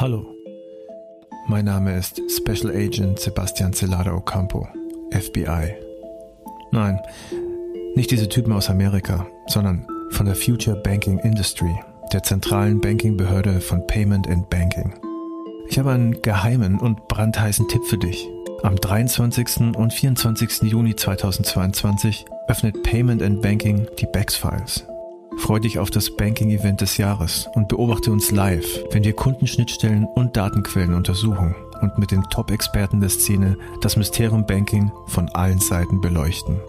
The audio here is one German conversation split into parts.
Hallo, mein Name ist Special Agent Sebastian Celada Ocampo, FBI. Nein, nicht diese Typen aus Amerika, sondern von der Future Banking Industry, der zentralen Bankingbehörde von Payment and Banking. Ich habe einen geheimen und brandheißen Tipp für dich. Am 23. und 24. Juni 2022 öffnet Payment and Banking die BEX Files. Freu dich auf das Banking-Event des Jahres und beobachte uns live, wenn wir Kundenschnittstellen und Datenquellen untersuchen und mit den Top-Experten der Szene das Mysterium Banking von allen Seiten beleuchten.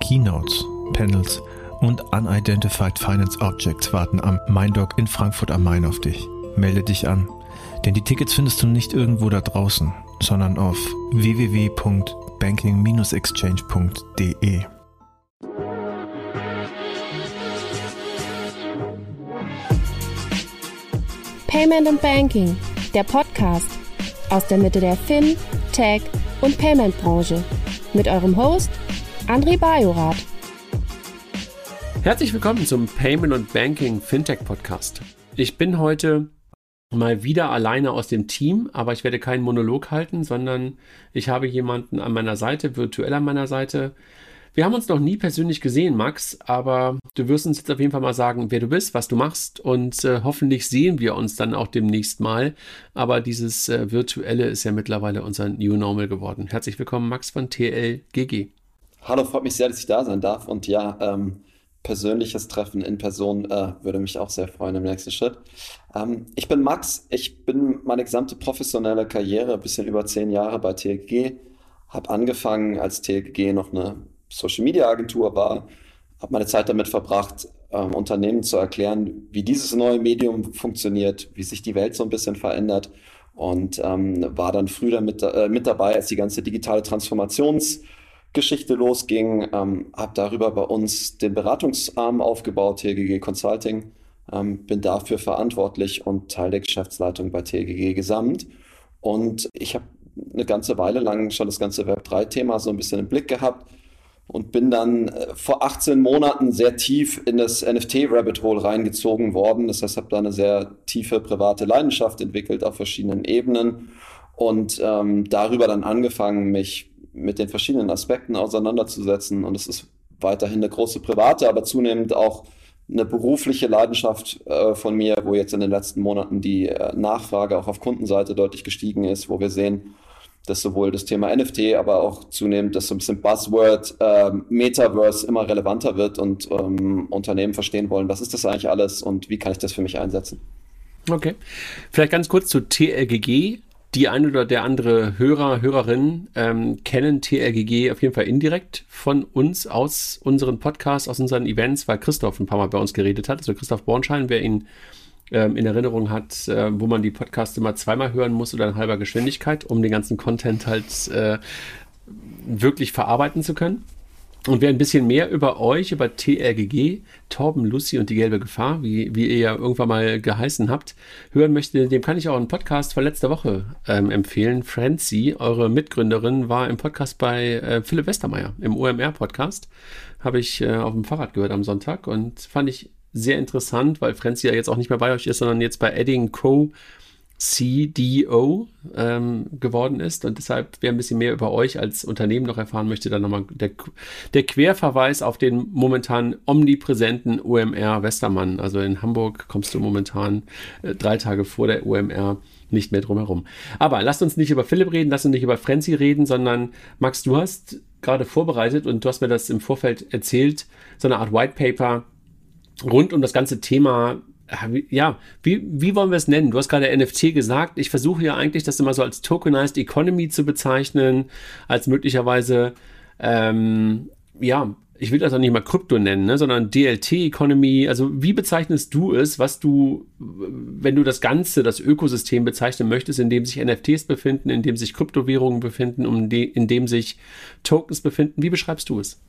Keynotes, Panels und Unidentified Finance Objects warten am MindDoc in Frankfurt am Main auf dich. Melde dich an, denn die Tickets findest du nicht irgendwo da draußen, sondern auf www.banking-exchange.de. Payment and Banking, der Podcast aus der Mitte der Fin, Tech und Payment Branche mit eurem Host André Bajorath. Herzlich willkommen zum Payment und Banking Fintech Podcast. Ich bin heute mal wieder alleine aus dem Team, aber ich werde keinen Monolog halten, sondern ich habe jemanden an meiner Seite, virtuell an meiner Seite, wir haben uns noch nie persönlich gesehen, Max, aber du wirst uns jetzt auf jeden Fall mal sagen, wer du bist, was du machst und äh, hoffentlich sehen wir uns dann auch demnächst mal. Aber dieses äh, Virtuelle ist ja mittlerweile unser New Normal geworden. Herzlich willkommen, Max von TLGG. Hallo, freut mich sehr, dass ich da sein darf und ja, ähm, persönliches Treffen in Person äh, würde mich auch sehr freuen im nächsten Schritt. Ähm, ich bin Max, ich bin meine gesamte professionelle Karriere, ein bisschen über zehn Jahre bei TLG, habe angefangen als TLG noch eine Social Media Agentur war, habe meine Zeit damit verbracht, ähm, Unternehmen zu erklären, wie dieses neue Medium funktioniert, wie sich die Welt so ein bisschen verändert und ähm, war dann früh damit, äh, mit dabei, als die ganze digitale Transformationsgeschichte losging, ähm, habe darüber bei uns den Beratungsarm aufgebaut, TGG Consulting, ähm, bin dafür verantwortlich und Teil der Geschäftsleitung bei TGG Gesamt. Und ich habe eine ganze Weile lang schon das ganze Web3-Thema so ein bisschen im Blick gehabt, und bin dann äh, vor 18 Monaten sehr tief in das NFT-Rabbit Hole reingezogen worden. Das heißt, habe da eine sehr tiefe private Leidenschaft entwickelt auf verschiedenen Ebenen und ähm, darüber dann angefangen, mich mit den verschiedenen Aspekten auseinanderzusetzen. Und es ist weiterhin eine große private, aber zunehmend auch eine berufliche Leidenschaft äh, von mir, wo jetzt in den letzten Monaten die äh, Nachfrage auch auf Kundenseite deutlich gestiegen ist, wo wir sehen, dass sowohl das Thema NFT, aber auch zunehmend dass so ein bisschen Buzzword äh, Metaverse immer relevanter wird und ähm, Unternehmen verstehen wollen, was ist das eigentlich alles und wie kann ich das für mich einsetzen. Okay. Vielleicht ganz kurz zu TLGG. Die eine oder der andere Hörer, Hörerin ähm, kennen TLGG auf jeden Fall indirekt von uns aus unseren Podcasts, aus unseren Events, weil Christoph ein paar Mal bei uns geredet hat. Also Christoph Bornschein, wer ihn ähm, in Erinnerung hat, äh, wo man die Podcasts immer zweimal hören muss oder in halber Geschwindigkeit, um den ganzen Content halt äh, wirklich verarbeiten zu können. Und wer ein bisschen mehr über euch, über TRGG, Torben, Lucy und die gelbe Gefahr, wie, wie ihr ja irgendwann mal geheißen habt, hören möchte, dem kann ich auch einen Podcast von letzter Woche ähm, empfehlen. Francie, eure Mitgründerin, war im Podcast bei äh, Philipp Westermeier, im OMR-Podcast. Habe ich äh, auf dem Fahrrad gehört am Sonntag und fand ich sehr interessant, weil Frenzy ja jetzt auch nicht mehr bei euch ist, sondern jetzt bei Edding Co. CDO ähm, geworden ist und deshalb, wer ein bisschen mehr über euch als Unternehmen noch erfahren möchte, dann nochmal der, der Querverweis auf den momentan omnipräsenten OMR Westermann. Also in Hamburg kommst du momentan äh, drei Tage vor der OMR nicht mehr drum herum. Aber lasst uns nicht über Philipp reden, lasst uns nicht über Frenzy reden, sondern Max, du hast gerade vorbereitet und du hast mir das im Vorfeld erzählt, so eine Art White Paper rund um das ganze Thema ja, wie, wie wollen wir es nennen? Du hast gerade NFT gesagt. Ich versuche ja eigentlich, das immer so als Tokenized Economy zu bezeichnen, als möglicherweise, ähm, ja, ich will das auch nicht mal Krypto nennen, ne, sondern DLT Economy. Also wie bezeichnest du es, was du, wenn du das Ganze, das Ökosystem bezeichnen möchtest, in dem sich NFTs befinden, in dem sich Kryptowährungen befinden, um die, in dem sich Tokens befinden? Wie beschreibst du es?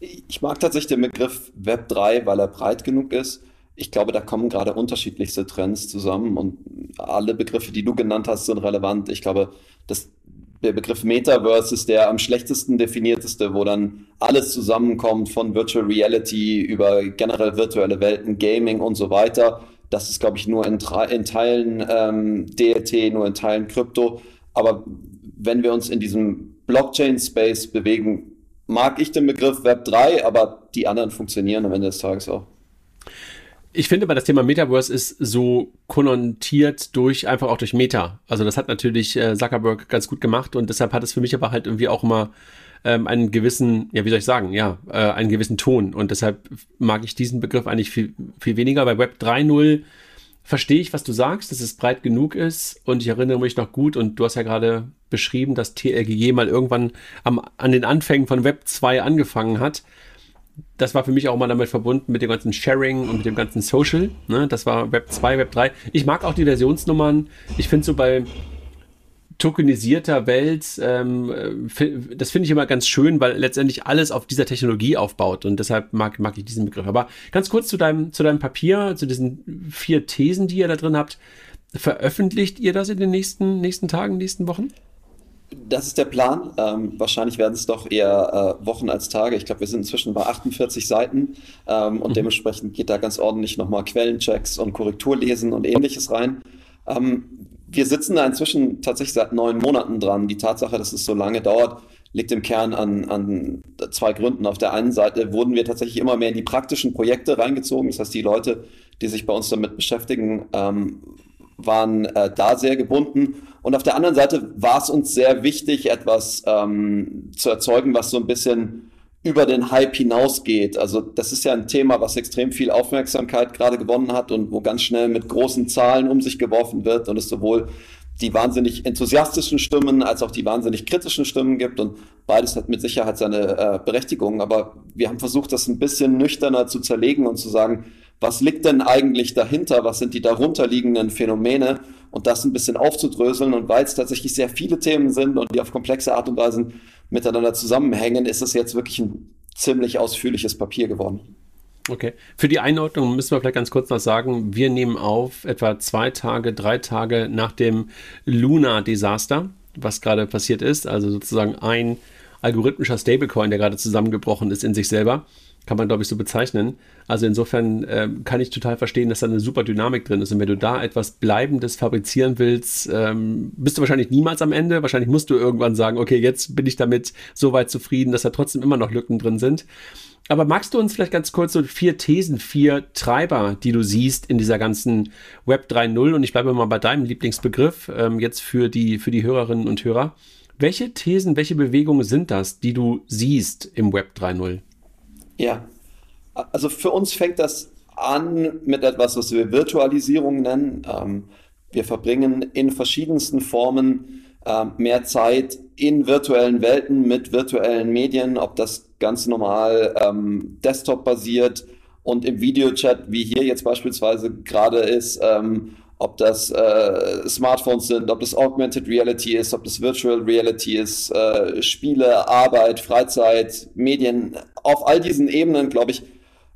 Ich mag tatsächlich den Begriff Web 3, weil er breit genug ist. Ich glaube, da kommen gerade unterschiedlichste Trends zusammen und alle Begriffe, die du genannt hast, sind relevant. Ich glaube, dass der Begriff Metaverse ist der am schlechtesten definierteste, wo dann alles zusammenkommt von Virtual Reality über generell virtuelle Welten, Gaming und so weiter. das ist, glaube ich, nur in, in Teilen ähm, DLT, nur in Teilen Krypto. Aber wenn wir uns in diesem Blockchain-Space bewegen, mag ich den Begriff Web 3, aber die anderen funktionieren am Ende des Tages auch. Ich finde aber das Thema Metaverse ist so konnotiert durch, einfach auch durch Meta. Also das hat natürlich äh, Zuckerberg ganz gut gemacht und deshalb hat es für mich aber halt irgendwie auch immer ähm, einen gewissen, ja, wie soll ich sagen, ja, äh, einen gewissen Ton und deshalb mag ich diesen Begriff eigentlich viel, viel weniger. Bei Web 3.0 verstehe ich, was du sagst, dass es breit genug ist und ich erinnere mich noch gut und du hast ja gerade beschrieben, dass TLGG mal irgendwann am, an den Anfängen von Web 2 angefangen hat das war für mich auch mal damit verbunden mit dem ganzen Sharing und mit dem ganzen Social. Ne? Das war Web 2, Web 3. Ich mag auch die Versionsnummern. Ich finde so bei tokenisierter Welt, ähm, das finde ich immer ganz schön, weil letztendlich alles auf dieser Technologie aufbaut und deshalb mag, mag ich diesen Begriff. Aber ganz kurz zu deinem, zu deinem Papier, zu diesen vier Thesen, die ihr da drin habt. Veröffentlicht ihr das in den nächsten, nächsten Tagen, nächsten Wochen? Das ist der Plan. Ähm, wahrscheinlich werden es doch eher äh, Wochen als Tage. Ich glaube, wir sind inzwischen bei 48 Seiten ähm, und mhm. dementsprechend geht da ganz ordentlich nochmal Quellenchecks und Korrekturlesen und ähnliches rein. Ähm, wir sitzen da inzwischen tatsächlich seit neun Monaten dran. Die Tatsache, dass es so lange dauert, liegt im Kern an, an zwei Gründen. Auf der einen Seite wurden wir tatsächlich immer mehr in die praktischen Projekte reingezogen. Das heißt, die Leute, die sich bei uns damit beschäftigen, ähm, waren äh, da sehr gebunden. Und auf der anderen Seite war es uns sehr wichtig, etwas ähm, zu erzeugen, was so ein bisschen über den Hype hinausgeht. Also das ist ja ein Thema, was extrem viel Aufmerksamkeit gerade gewonnen hat und wo ganz schnell mit großen Zahlen um sich geworfen wird und es sowohl die wahnsinnig enthusiastischen Stimmen als auch die wahnsinnig kritischen Stimmen gibt und beides hat mit Sicherheit seine äh, Berechtigung. Aber wir haben versucht, das ein bisschen nüchterner zu zerlegen und zu sagen, was liegt denn eigentlich dahinter? Was sind die darunterliegenden Phänomene? Und das ein bisschen aufzudröseln. Und weil es tatsächlich sehr viele Themen sind und die auf komplexe Art und Weise miteinander zusammenhängen, ist es jetzt wirklich ein ziemlich ausführliches Papier geworden. Okay. Für die Einordnung müssen wir vielleicht ganz kurz noch sagen, wir nehmen auf etwa zwei Tage, drei Tage nach dem Luna-Desaster, was gerade passiert ist, also sozusagen ein algorithmischer Stablecoin, der gerade zusammengebrochen ist in sich selber kann man, glaube ich, so bezeichnen. Also insofern äh, kann ich total verstehen, dass da eine super Dynamik drin ist. Und wenn du da etwas Bleibendes fabrizieren willst, ähm, bist du wahrscheinlich niemals am Ende. Wahrscheinlich musst du irgendwann sagen, okay, jetzt bin ich damit so weit zufrieden, dass da trotzdem immer noch Lücken drin sind. Aber magst du uns vielleicht ganz kurz so vier Thesen, vier Treiber, die du siehst in dieser ganzen Web 3.0 und ich bleibe mal bei deinem Lieblingsbegriff ähm, jetzt für die, für die Hörerinnen und Hörer. Welche Thesen, welche Bewegungen sind das, die du siehst im Web 3.0? Ja, also für uns fängt das an mit etwas, was wir Virtualisierung nennen. Ähm, wir verbringen in verschiedensten Formen mehr Zeit in virtuellen Welten mit virtuellen Medien, ob das ganz normal ähm, Desktop-basiert und im Videochat, wie hier jetzt beispielsweise gerade ist, ähm, ob das äh, Smartphones sind, ob das Augmented Reality ist, ob das Virtual Reality ist, äh, Spiele, Arbeit, Freizeit, Medien, auf all diesen Ebenen, glaube ich,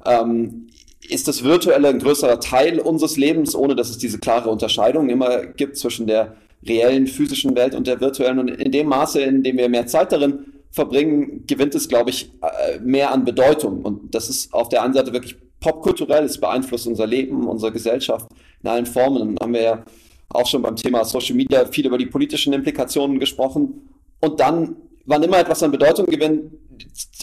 ähm, ist das Virtuelle ein größerer Teil unseres Lebens, ohne dass es diese klare Unterscheidung immer gibt zwischen der reellen physischen Welt und der virtuellen. Und in dem Maße, in dem wir mehr Zeit darin verbringen, gewinnt es, glaube ich, äh, mehr an Bedeutung. Und das ist auf der einen Seite wirklich popkulturell, es beeinflusst unser Leben, unsere Gesellschaft in allen Formen. Und haben wir ja auch schon beim Thema Social Media viel über die politischen Implikationen gesprochen. Und dann, wann immer etwas an Bedeutung gewinnt,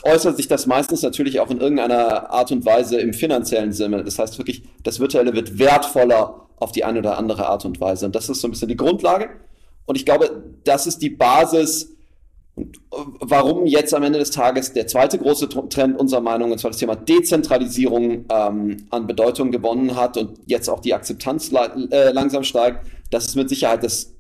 äußert sich das meistens natürlich auch in irgendeiner Art und Weise im finanziellen Sinne. Das heißt wirklich, das Virtuelle wird wertvoller auf die eine oder andere Art und Weise. Und das ist so ein bisschen die Grundlage. Und ich glaube, das ist die Basis, warum jetzt am Ende des Tages der zweite große Trend unserer Meinung, und zwar das Thema Dezentralisierung, ähm, an Bedeutung gewonnen hat und jetzt auch die Akzeptanz äh, langsam steigt. Das ist mit Sicherheit das,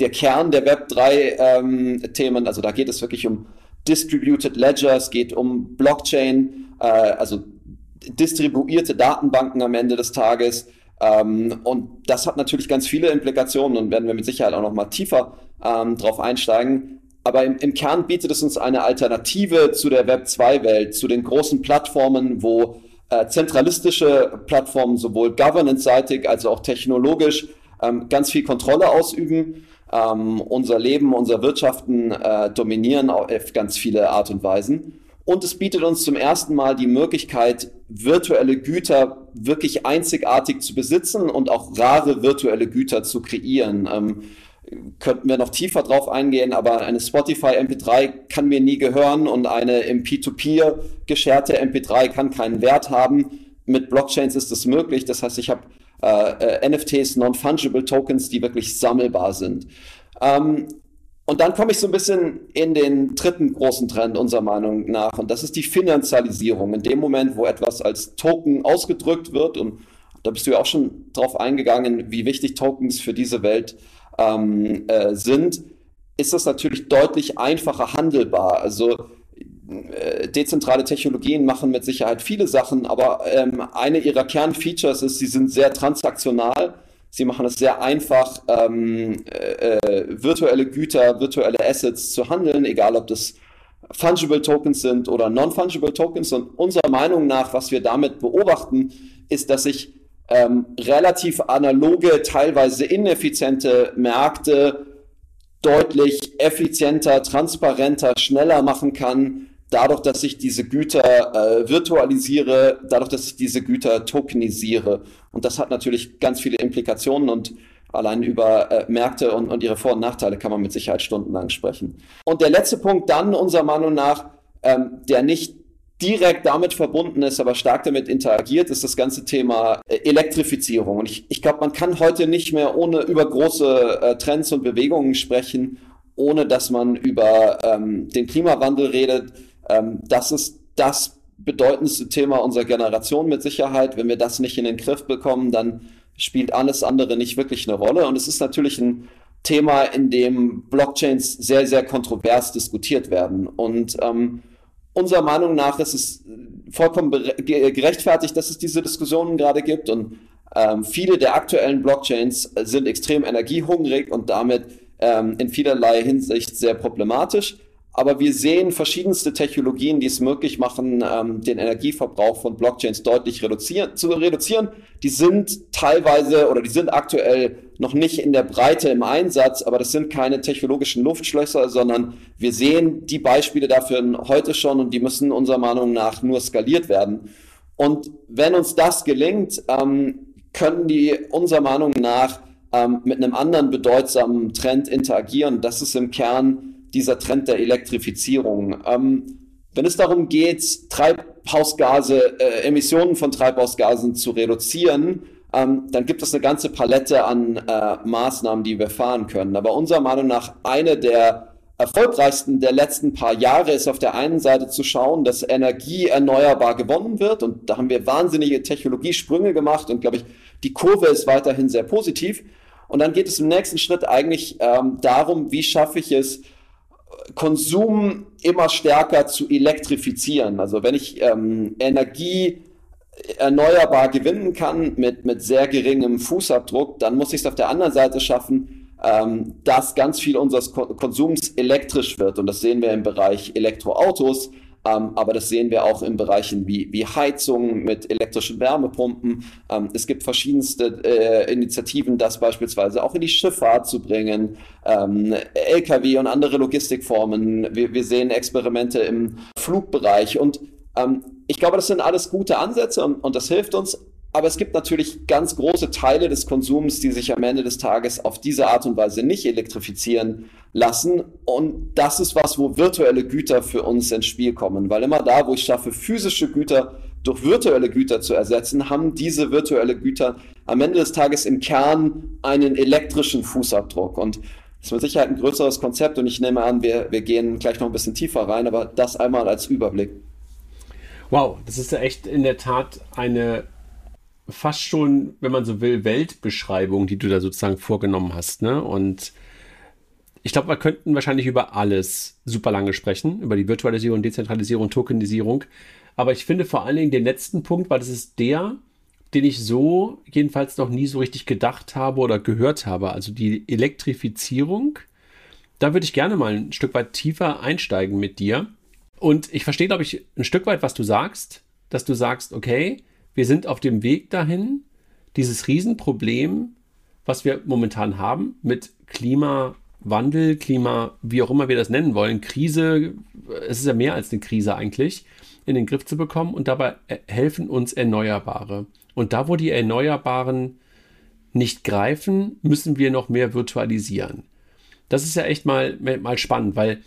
der Kern der Web3-Themen. Ähm, also da geht es wirklich um Distributed Ledger, es geht um Blockchain, äh, also distribuierte Datenbanken am Ende des Tages. Ähm, und das hat natürlich ganz viele Implikationen und werden wir mit Sicherheit auch noch mal tiefer ähm, drauf einsteigen. Aber im, im Kern bietet es uns eine Alternative zu der Web 2-Welt, zu den großen Plattformen, wo äh, zentralistische Plattformen sowohl governance-seitig als auch technologisch ähm, ganz viel Kontrolle ausüben ähm, unser Leben, unser Wirtschaften äh, dominieren auf ganz viele Art und Weisen. Und es bietet uns zum ersten Mal die Möglichkeit, virtuelle Güter wirklich einzigartig zu besitzen und auch rare virtuelle Güter zu kreieren. Ähm, könnten wir noch tiefer drauf eingehen, aber eine Spotify MP3 kann mir nie gehören und eine im P2P gescherte MP3 kann keinen Wert haben. Mit Blockchains ist das möglich. Das heißt, ich habe äh, äh NFTs, Non-Fungible Tokens, die wirklich sammelbar sind. Ähm, und dann komme ich so ein bisschen in den dritten großen Trend unserer Meinung nach, und das ist die Finanzialisierung. In dem Moment, wo etwas als Token ausgedrückt wird, und da bist du ja auch schon drauf eingegangen, wie wichtig Tokens für diese Welt ähm, äh, sind, ist das natürlich deutlich einfacher handelbar. Also dezentrale Technologien machen mit Sicherheit viele Sachen, aber ähm, eine ihrer Kernfeatures ist, sie sind sehr transaktional Sie machen es sehr einfach, ähm, äh, äh, virtuelle Güter, virtuelle Assets zu handeln, egal ob das Fungible Tokens sind oder Non-Fungible Tokens. Und unserer Meinung nach, was wir damit beobachten, ist, dass sich ähm, relativ analoge, teilweise ineffiziente Märkte deutlich effizienter, transparenter, schneller machen kann, dadurch, dass ich diese Güter äh, virtualisiere, dadurch, dass ich diese Güter tokenisiere. Und das hat natürlich ganz viele Implikationen und allein über äh, Märkte und, und ihre Vor- und Nachteile kann man mit Sicherheit stundenlang sprechen. Und der letzte Punkt dann, unserer Meinung nach, ähm, der nicht direkt damit verbunden ist, aber stark damit interagiert, ist das ganze Thema äh, Elektrifizierung. Und ich, ich glaube, man kann heute nicht mehr ohne über große äh, Trends und Bewegungen sprechen, ohne dass man über ähm, den Klimawandel redet, ähm, das ist das bedeutendste Thema unserer Generation mit Sicherheit. Wenn wir das nicht in den Griff bekommen, dann spielt alles andere nicht wirklich eine Rolle. Und es ist natürlich ein Thema, in dem Blockchains sehr, sehr kontrovers diskutiert werden. Und ähm, unserer Meinung nach ist es vollkommen gerechtfertigt, dass es diese Diskussionen gerade gibt. Und ähm, viele der aktuellen Blockchains sind extrem energiehungrig und damit ähm, in vielerlei Hinsicht sehr problematisch. Aber wir sehen verschiedenste Technologien, die es möglich machen, ähm, den Energieverbrauch von Blockchains deutlich reduzieren, zu reduzieren. Die sind teilweise oder die sind aktuell noch nicht in der Breite im Einsatz, aber das sind keine technologischen Luftschlösser, sondern wir sehen die Beispiele dafür heute schon und die müssen unserer Meinung nach nur skaliert werden. Und wenn uns das gelingt, ähm, können die unserer Meinung nach ähm, mit einem anderen bedeutsamen Trend interagieren. Das ist im Kern dieser Trend der Elektrifizierung. Ähm, wenn es darum geht, Treibhausgase, äh, Emissionen von Treibhausgasen zu reduzieren, ähm, dann gibt es eine ganze Palette an äh, Maßnahmen, die wir fahren können. Aber unserer Meinung nach eine der erfolgreichsten der letzten paar Jahre ist auf der einen Seite zu schauen, dass Energie erneuerbar gewonnen wird. Und da haben wir wahnsinnige Technologiesprünge gemacht und glaube ich, die Kurve ist weiterhin sehr positiv. Und dann geht es im nächsten Schritt eigentlich ähm, darum, wie schaffe ich es, Konsum immer stärker zu elektrifizieren. Also wenn ich ähm, Energie erneuerbar gewinnen kann mit, mit sehr geringem Fußabdruck, dann muss ich es auf der anderen Seite schaffen, ähm, dass ganz viel unseres Konsums elektrisch wird. Und das sehen wir im Bereich Elektroautos, aber das sehen wir auch in Bereichen wie, wie Heizung mit elektrischen Wärmepumpen. Ähm, es gibt verschiedenste äh, Initiativen, das beispielsweise auch in die Schifffahrt zu bringen, ähm, Lkw und andere Logistikformen. Wir, wir sehen Experimente im Flugbereich und ähm, ich glaube, das sind alles gute Ansätze und, und das hilft uns. Aber es gibt natürlich ganz große Teile des Konsums, die sich am Ende des Tages auf diese Art und Weise nicht elektrifizieren lassen. Und das ist was, wo virtuelle Güter für uns ins Spiel kommen. Weil immer da, wo ich schaffe, physische Güter durch virtuelle Güter zu ersetzen, haben diese virtuelle Güter am Ende des Tages im Kern einen elektrischen Fußabdruck. Und das ist mit Sicherheit ein größeres Konzept und ich nehme an, wir, wir gehen gleich noch ein bisschen tiefer rein, aber das einmal als Überblick. Wow, das ist ja echt in der Tat eine fast schon, wenn man so will, Weltbeschreibung, die du da sozusagen vorgenommen hast. Ne? Und ich glaube, wir könnten wahrscheinlich über alles super lange sprechen, über die Virtualisierung, Dezentralisierung, Tokenisierung. Aber ich finde vor allen Dingen den letzten Punkt, weil das ist der, den ich so jedenfalls noch nie so richtig gedacht habe oder gehört habe. Also die Elektrifizierung. Da würde ich gerne mal ein Stück weit tiefer einsteigen mit dir. Und ich verstehe, glaube ich, ein Stück weit, was du sagst, dass du sagst, okay, wir sind auf dem Weg dahin, dieses Riesenproblem, was wir momentan haben mit Klima Klimawandel, Klima, wie auch immer wir das nennen wollen, Krise, es ist ja mehr als eine Krise eigentlich, in den Griff zu bekommen und dabei helfen uns Erneuerbare. Und da, wo die Erneuerbaren nicht greifen, müssen wir noch mehr virtualisieren. Das ist ja echt mal, mal spannend, weil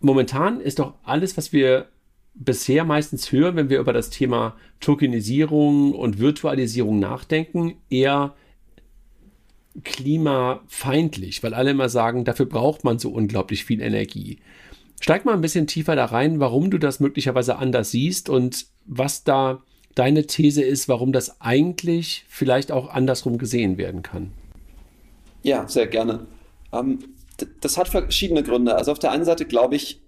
momentan ist doch alles, was wir bisher meistens hören, wenn wir über das Thema Tokenisierung und Virtualisierung nachdenken, eher klimafeindlich, weil alle immer sagen, dafür braucht man so unglaublich viel Energie. Steig mal ein bisschen tiefer da rein, warum du das möglicherweise anders siehst und was da deine These ist, warum das eigentlich vielleicht auch andersrum gesehen werden kann. Ja, sehr gerne. Ähm, das hat verschiedene Gründe. Also auf der einen Seite glaube ich,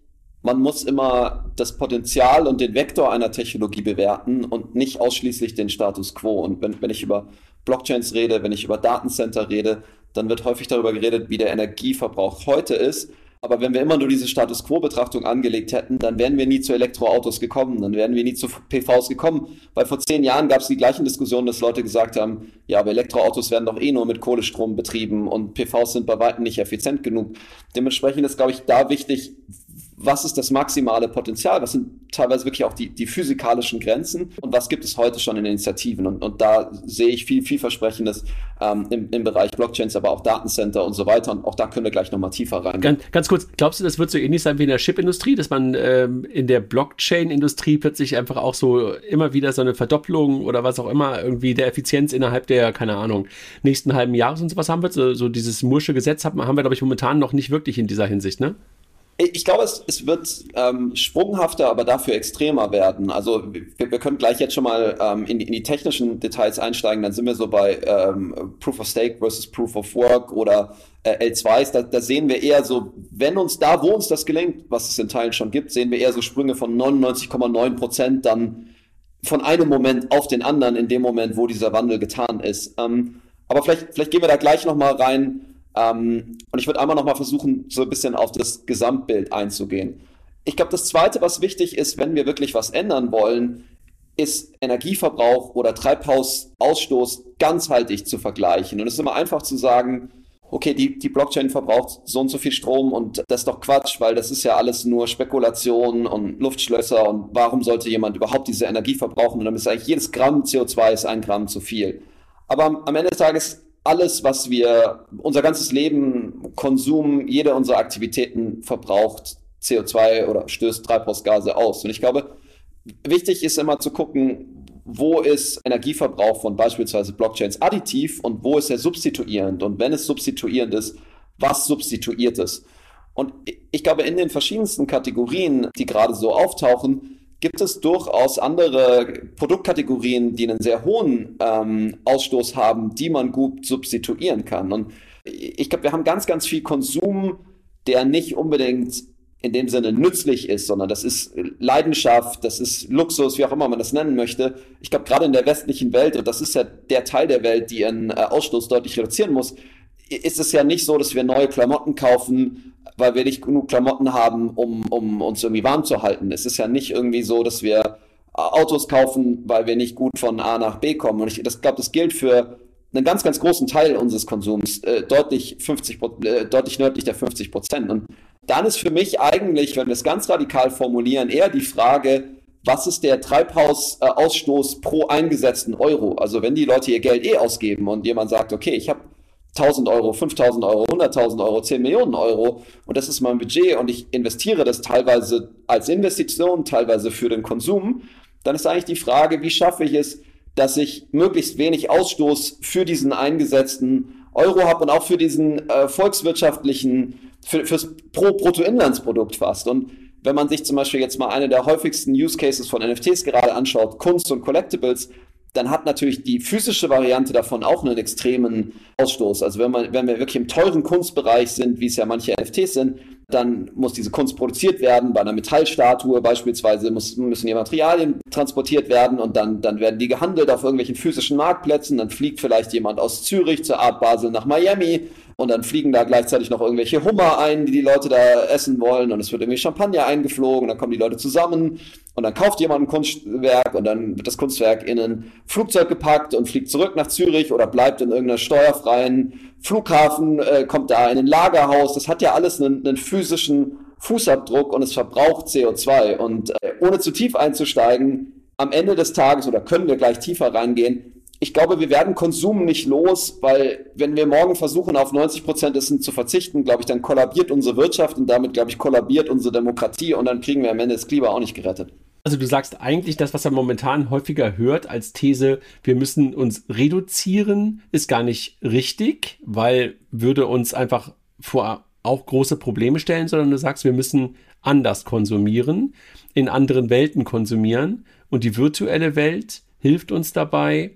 man muss immer das Potenzial und den Vektor einer Technologie bewerten und nicht ausschließlich den Status quo. Und wenn, wenn ich über Blockchains rede, wenn ich über Datencenter rede, dann wird häufig darüber geredet, wie der Energieverbrauch heute ist. Aber wenn wir immer nur diese Status Quo-Betrachtung angelegt hätten, dann wären wir nie zu Elektroautos gekommen, dann wären wir nie zu PVs gekommen. Weil vor zehn Jahren gab es die gleichen Diskussionen, dass Leute gesagt haben, ja, aber Elektroautos werden doch eh nur mit Kohlestrom betrieben und PVs sind bei weitem nicht effizient genug. Dementsprechend ist, glaube ich, da wichtig, was ist das maximale Potenzial, was sind teilweise wirklich auch die, die physikalischen Grenzen und was gibt es heute schon in Initiativen. Und, und da sehe ich viel, vielversprechendes ähm, im, im Bereich Blockchains, aber auch Datencenter und so weiter. Und auch da können wir gleich nochmal tiefer rein. Ganz, ganz kurz, glaubst du, das wird so ähnlich sein wie in der Chip-Industrie, dass man ähm, in der Blockchain-Industrie plötzlich einfach auch so immer wieder so eine Verdopplung oder was auch immer irgendwie der Effizienz innerhalb der, keine Ahnung, nächsten halben Jahres und sowas haben wird? So, so dieses Mursche Gesetz haben, haben wir, glaube ich, momentan noch nicht wirklich in dieser Hinsicht, ne? Ich glaube, es, es wird ähm, sprunghafter, aber dafür extremer werden. Also wir, wir können gleich jetzt schon mal ähm, in, die, in die technischen Details einsteigen. Dann sind wir so bei ähm, Proof of Stake versus Proof of Work oder äh, L2s. Da, da sehen wir eher so, wenn uns da, wo uns das gelingt, was es in Teilen schon gibt, sehen wir eher so Sprünge von 99,9 Prozent dann von einem Moment auf den anderen in dem Moment, wo dieser Wandel getan ist. Ähm, aber vielleicht, vielleicht gehen wir da gleich noch mal rein ähm, und ich würde einmal nochmal versuchen, so ein bisschen auf das Gesamtbild einzugehen. Ich glaube, das Zweite, was wichtig ist, wenn wir wirklich was ändern wollen, ist Energieverbrauch oder Treibhausausstoß ganzheitlich zu vergleichen. Und es ist immer einfach zu sagen, okay, die, die Blockchain verbraucht so und so viel Strom und das ist doch Quatsch, weil das ist ja alles nur Spekulation und Luftschlösser und warum sollte jemand überhaupt diese Energie verbrauchen? Und dann ist eigentlich jedes Gramm CO2 ist ein Gramm zu viel. Aber am Ende des Tages alles, was wir, unser ganzes Leben, Konsum, jede unserer Aktivitäten verbraucht CO2 oder stößt Treibhausgase aus. Und ich glaube, wichtig ist immer zu gucken, wo ist Energieverbrauch von beispielsweise Blockchains additiv und wo ist er substituierend? Und wenn es substituierend ist, was substituiert es? Und ich glaube, in den verschiedensten Kategorien, die gerade so auftauchen, gibt es durchaus andere Produktkategorien, die einen sehr hohen ähm, Ausstoß haben, die man gut substituieren kann. Und ich glaube, wir haben ganz, ganz viel Konsum, der nicht unbedingt in dem Sinne nützlich ist, sondern das ist Leidenschaft, das ist Luxus, wie auch immer man das nennen möchte. Ich glaube, gerade in der westlichen Welt, und das ist ja der Teil der Welt, die ihren äh, Ausstoß deutlich reduzieren muss, ist es ja nicht so, dass wir neue Klamotten kaufen, weil wir nicht genug Klamotten haben, um, um uns irgendwie warm zu halten. Es ist ja nicht irgendwie so, dass wir Autos kaufen, weil wir nicht gut von A nach B kommen. Und ich glaube, das gilt für einen ganz, ganz großen Teil unseres Konsums, äh, deutlich 50, äh, deutlich nördlich der 50 Prozent. Und dann ist für mich eigentlich, wenn wir es ganz radikal formulieren, eher die Frage, was ist der Treibhausausstoß pro eingesetzten Euro? Also wenn die Leute ihr Geld eh ausgeben und jemand sagt, okay, ich habe 1000 Euro, 5000 Euro, 100.000 Euro, 10 Millionen Euro und das ist mein Budget und ich investiere das teilweise als Investition, teilweise für den Konsum, dann ist eigentlich die Frage, wie schaffe ich es, dass ich möglichst wenig Ausstoß für diesen eingesetzten Euro habe und auch für diesen äh, volkswirtschaftlichen, für, fürs pro Bruttoinlandsprodukt fast. Und wenn man sich zum Beispiel jetzt mal eine der häufigsten Use Cases von NFTs gerade anschaut, Kunst und Collectibles, dann hat natürlich die physische Variante davon auch einen extremen Ausstoß. Also wenn, man, wenn wir wirklich im teuren Kunstbereich sind, wie es ja manche NFTs sind, dann muss diese Kunst produziert werden. Bei einer Metallstatue beispielsweise muss, müssen die Materialien transportiert werden und dann, dann werden die gehandelt auf irgendwelchen physischen Marktplätzen. Dann fliegt vielleicht jemand aus Zürich zur Art Basel nach Miami und dann fliegen da gleichzeitig noch irgendwelche Hummer ein, die die Leute da essen wollen. Und es wird irgendwie Champagner eingeflogen, dann kommen die Leute zusammen. Und dann kauft jemand ein Kunstwerk. Und dann wird das Kunstwerk in ein Flugzeug gepackt und fliegt zurück nach Zürich oder bleibt in irgendeiner steuerfreien Flughafen, äh, kommt da in ein Lagerhaus. Das hat ja alles einen, einen physischen Fußabdruck und es verbraucht CO2 und äh, ohne zu tief einzusteigen, am Ende des Tages oder können wir gleich tiefer reingehen, ich glaube, wir werden Konsum nicht los, weil wenn wir morgen versuchen, auf 90 Prozent Essen zu verzichten, glaube ich, dann kollabiert unsere Wirtschaft und damit, glaube ich, kollabiert unsere Demokratie und dann kriegen wir am Ende das Klima auch nicht gerettet. Also du sagst eigentlich, das, was man momentan häufiger hört als These, wir müssen uns reduzieren, ist gar nicht richtig, weil würde uns einfach vor auch große Probleme stellen, sondern du sagst, wir müssen anders konsumieren, in anderen Welten konsumieren und die virtuelle Welt hilft uns dabei,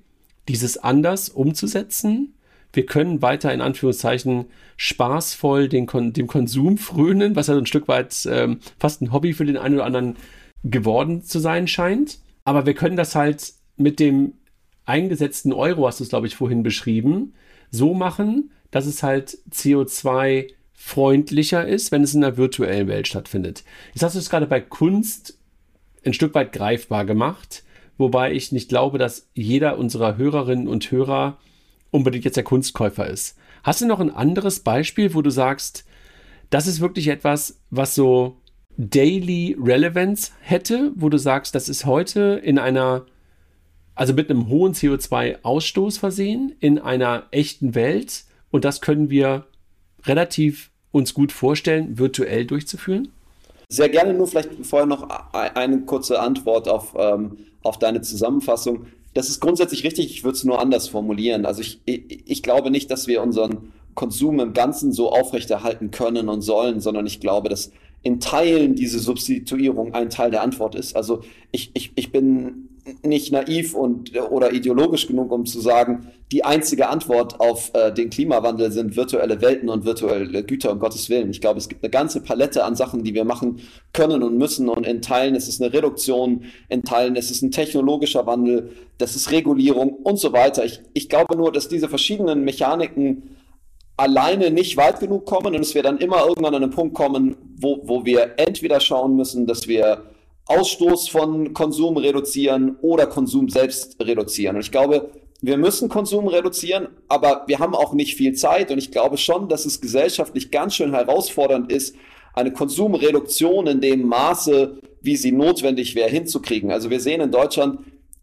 dieses anders umzusetzen. Wir können weiter in Anführungszeichen spaßvoll den Kon dem Konsum frönen, was ja ein Stück weit ähm, fast ein Hobby für den einen oder anderen geworden zu sein scheint. Aber wir können das halt mit dem eingesetzten Euro, hast du es, glaube ich, vorhin beschrieben, so machen, dass es halt CO2 freundlicher ist, wenn es in der virtuellen Welt stattfindet. Jetzt hast du es gerade bei Kunst ein Stück weit greifbar gemacht wobei ich nicht glaube, dass jeder unserer Hörerinnen und Hörer unbedingt jetzt der Kunstkäufer ist. Hast du noch ein anderes Beispiel, wo du sagst, das ist wirklich etwas, was so Daily Relevance hätte, wo du sagst, das ist heute in einer, also mit einem hohen CO2-Ausstoß versehen, in einer echten Welt und das können wir relativ uns gut vorstellen, virtuell durchzuführen? Sehr gerne nur vielleicht vorher noch eine kurze Antwort auf, ähm, auf deine Zusammenfassung. Das ist grundsätzlich richtig, ich würde es nur anders formulieren. Also ich, ich, ich glaube nicht, dass wir unseren Konsum im Ganzen so aufrechterhalten können und sollen, sondern ich glaube, dass in Teilen diese Substituierung ein Teil der Antwort ist. Also ich, ich, ich bin nicht naiv und oder ideologisch genug, um zu sagen, die einzige Antwort auf äh, den Klimawandel sind virtuelle Welten und virtuelle Güter, um Gottes Willen. Ich glaube, es gibt eine ganze Palette an Sachen, die wir machen können und müssen. Und in Teilen ist es eine Reduktion, in Teilen ist es ein technologischer Wandel, das ist Regulierung und so weiter. Ich, ich glaube nur, dass diese verschiedenen Mechaniken alleine nicht weit genug kommen und dass wir dann immer irgendwann an einen Punkt kommen, wo, wo wir entweder schauen müssen, dass wir Ausstoß von Konsum reduzieren oder Konsum selbst reduzieren. Und ich glaube, wir müssen Konsum reduzieren, aber wir haben auch nicht viel Zeit. Und ich glaube schon, dass es gesellschaftlich ganz schön herausfordernd ist, eine Konsumreduktion in dem Maße, wie sie notwendig wäre, hinzukriegen. Also wir sehen in Deutschland,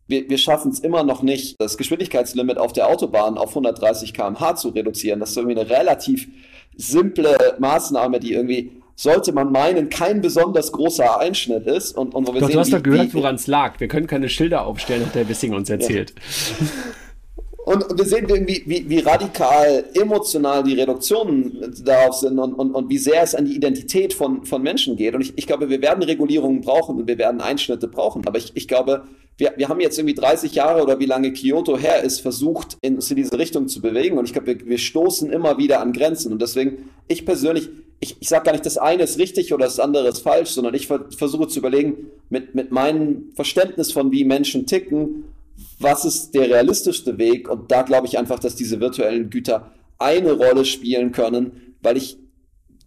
wir, wir schaffen es immer noch nicht, das Geschwindigkeitslimit auf der Autobahn auf 130 km/h zu reduzieren. Das ist irgendwie eine relativ simple Maßnahme, die irgendwie sollte man meinen, kein besonders großer Einschnitt ist. Und, und wo wir Doch, sehen, du hast doch gehört, woran es lag. Wir können keine Schilder aufstellen, hat der Wissing uns erzählt. Ja. Und, und, wir sehen, wie, wie, wie radikal emotional die Reduktionen darauf sind und, und, und wie sehr es an die Identität von, von Menschen geht. Und ich, ich glaube, wir werden Regulierungen brauchen und wir werden Einschnitte brauchen. Aber ich, ich glaube, wir, wir haben jetzt irgendwie 30 Jahre oder wie lange Kyoto her ist, versucht, in, in diese Richtung zu bewegen. Und ich glaube, wir, wir stoßen immer wieder an Grenzen. Und deswegen, ich persönlich, ich, ich sage gar nicht, das eine ist richtig oder das andere ist falsch, sondern ich ver versuche zu überlegen, mit, mit meinem Verständnis von wie Menschen ticken, was ist der realistischste Weg? Und da glaube ich einfach, dass diese virtuellen Güter eine Rolle spielen können, weil ich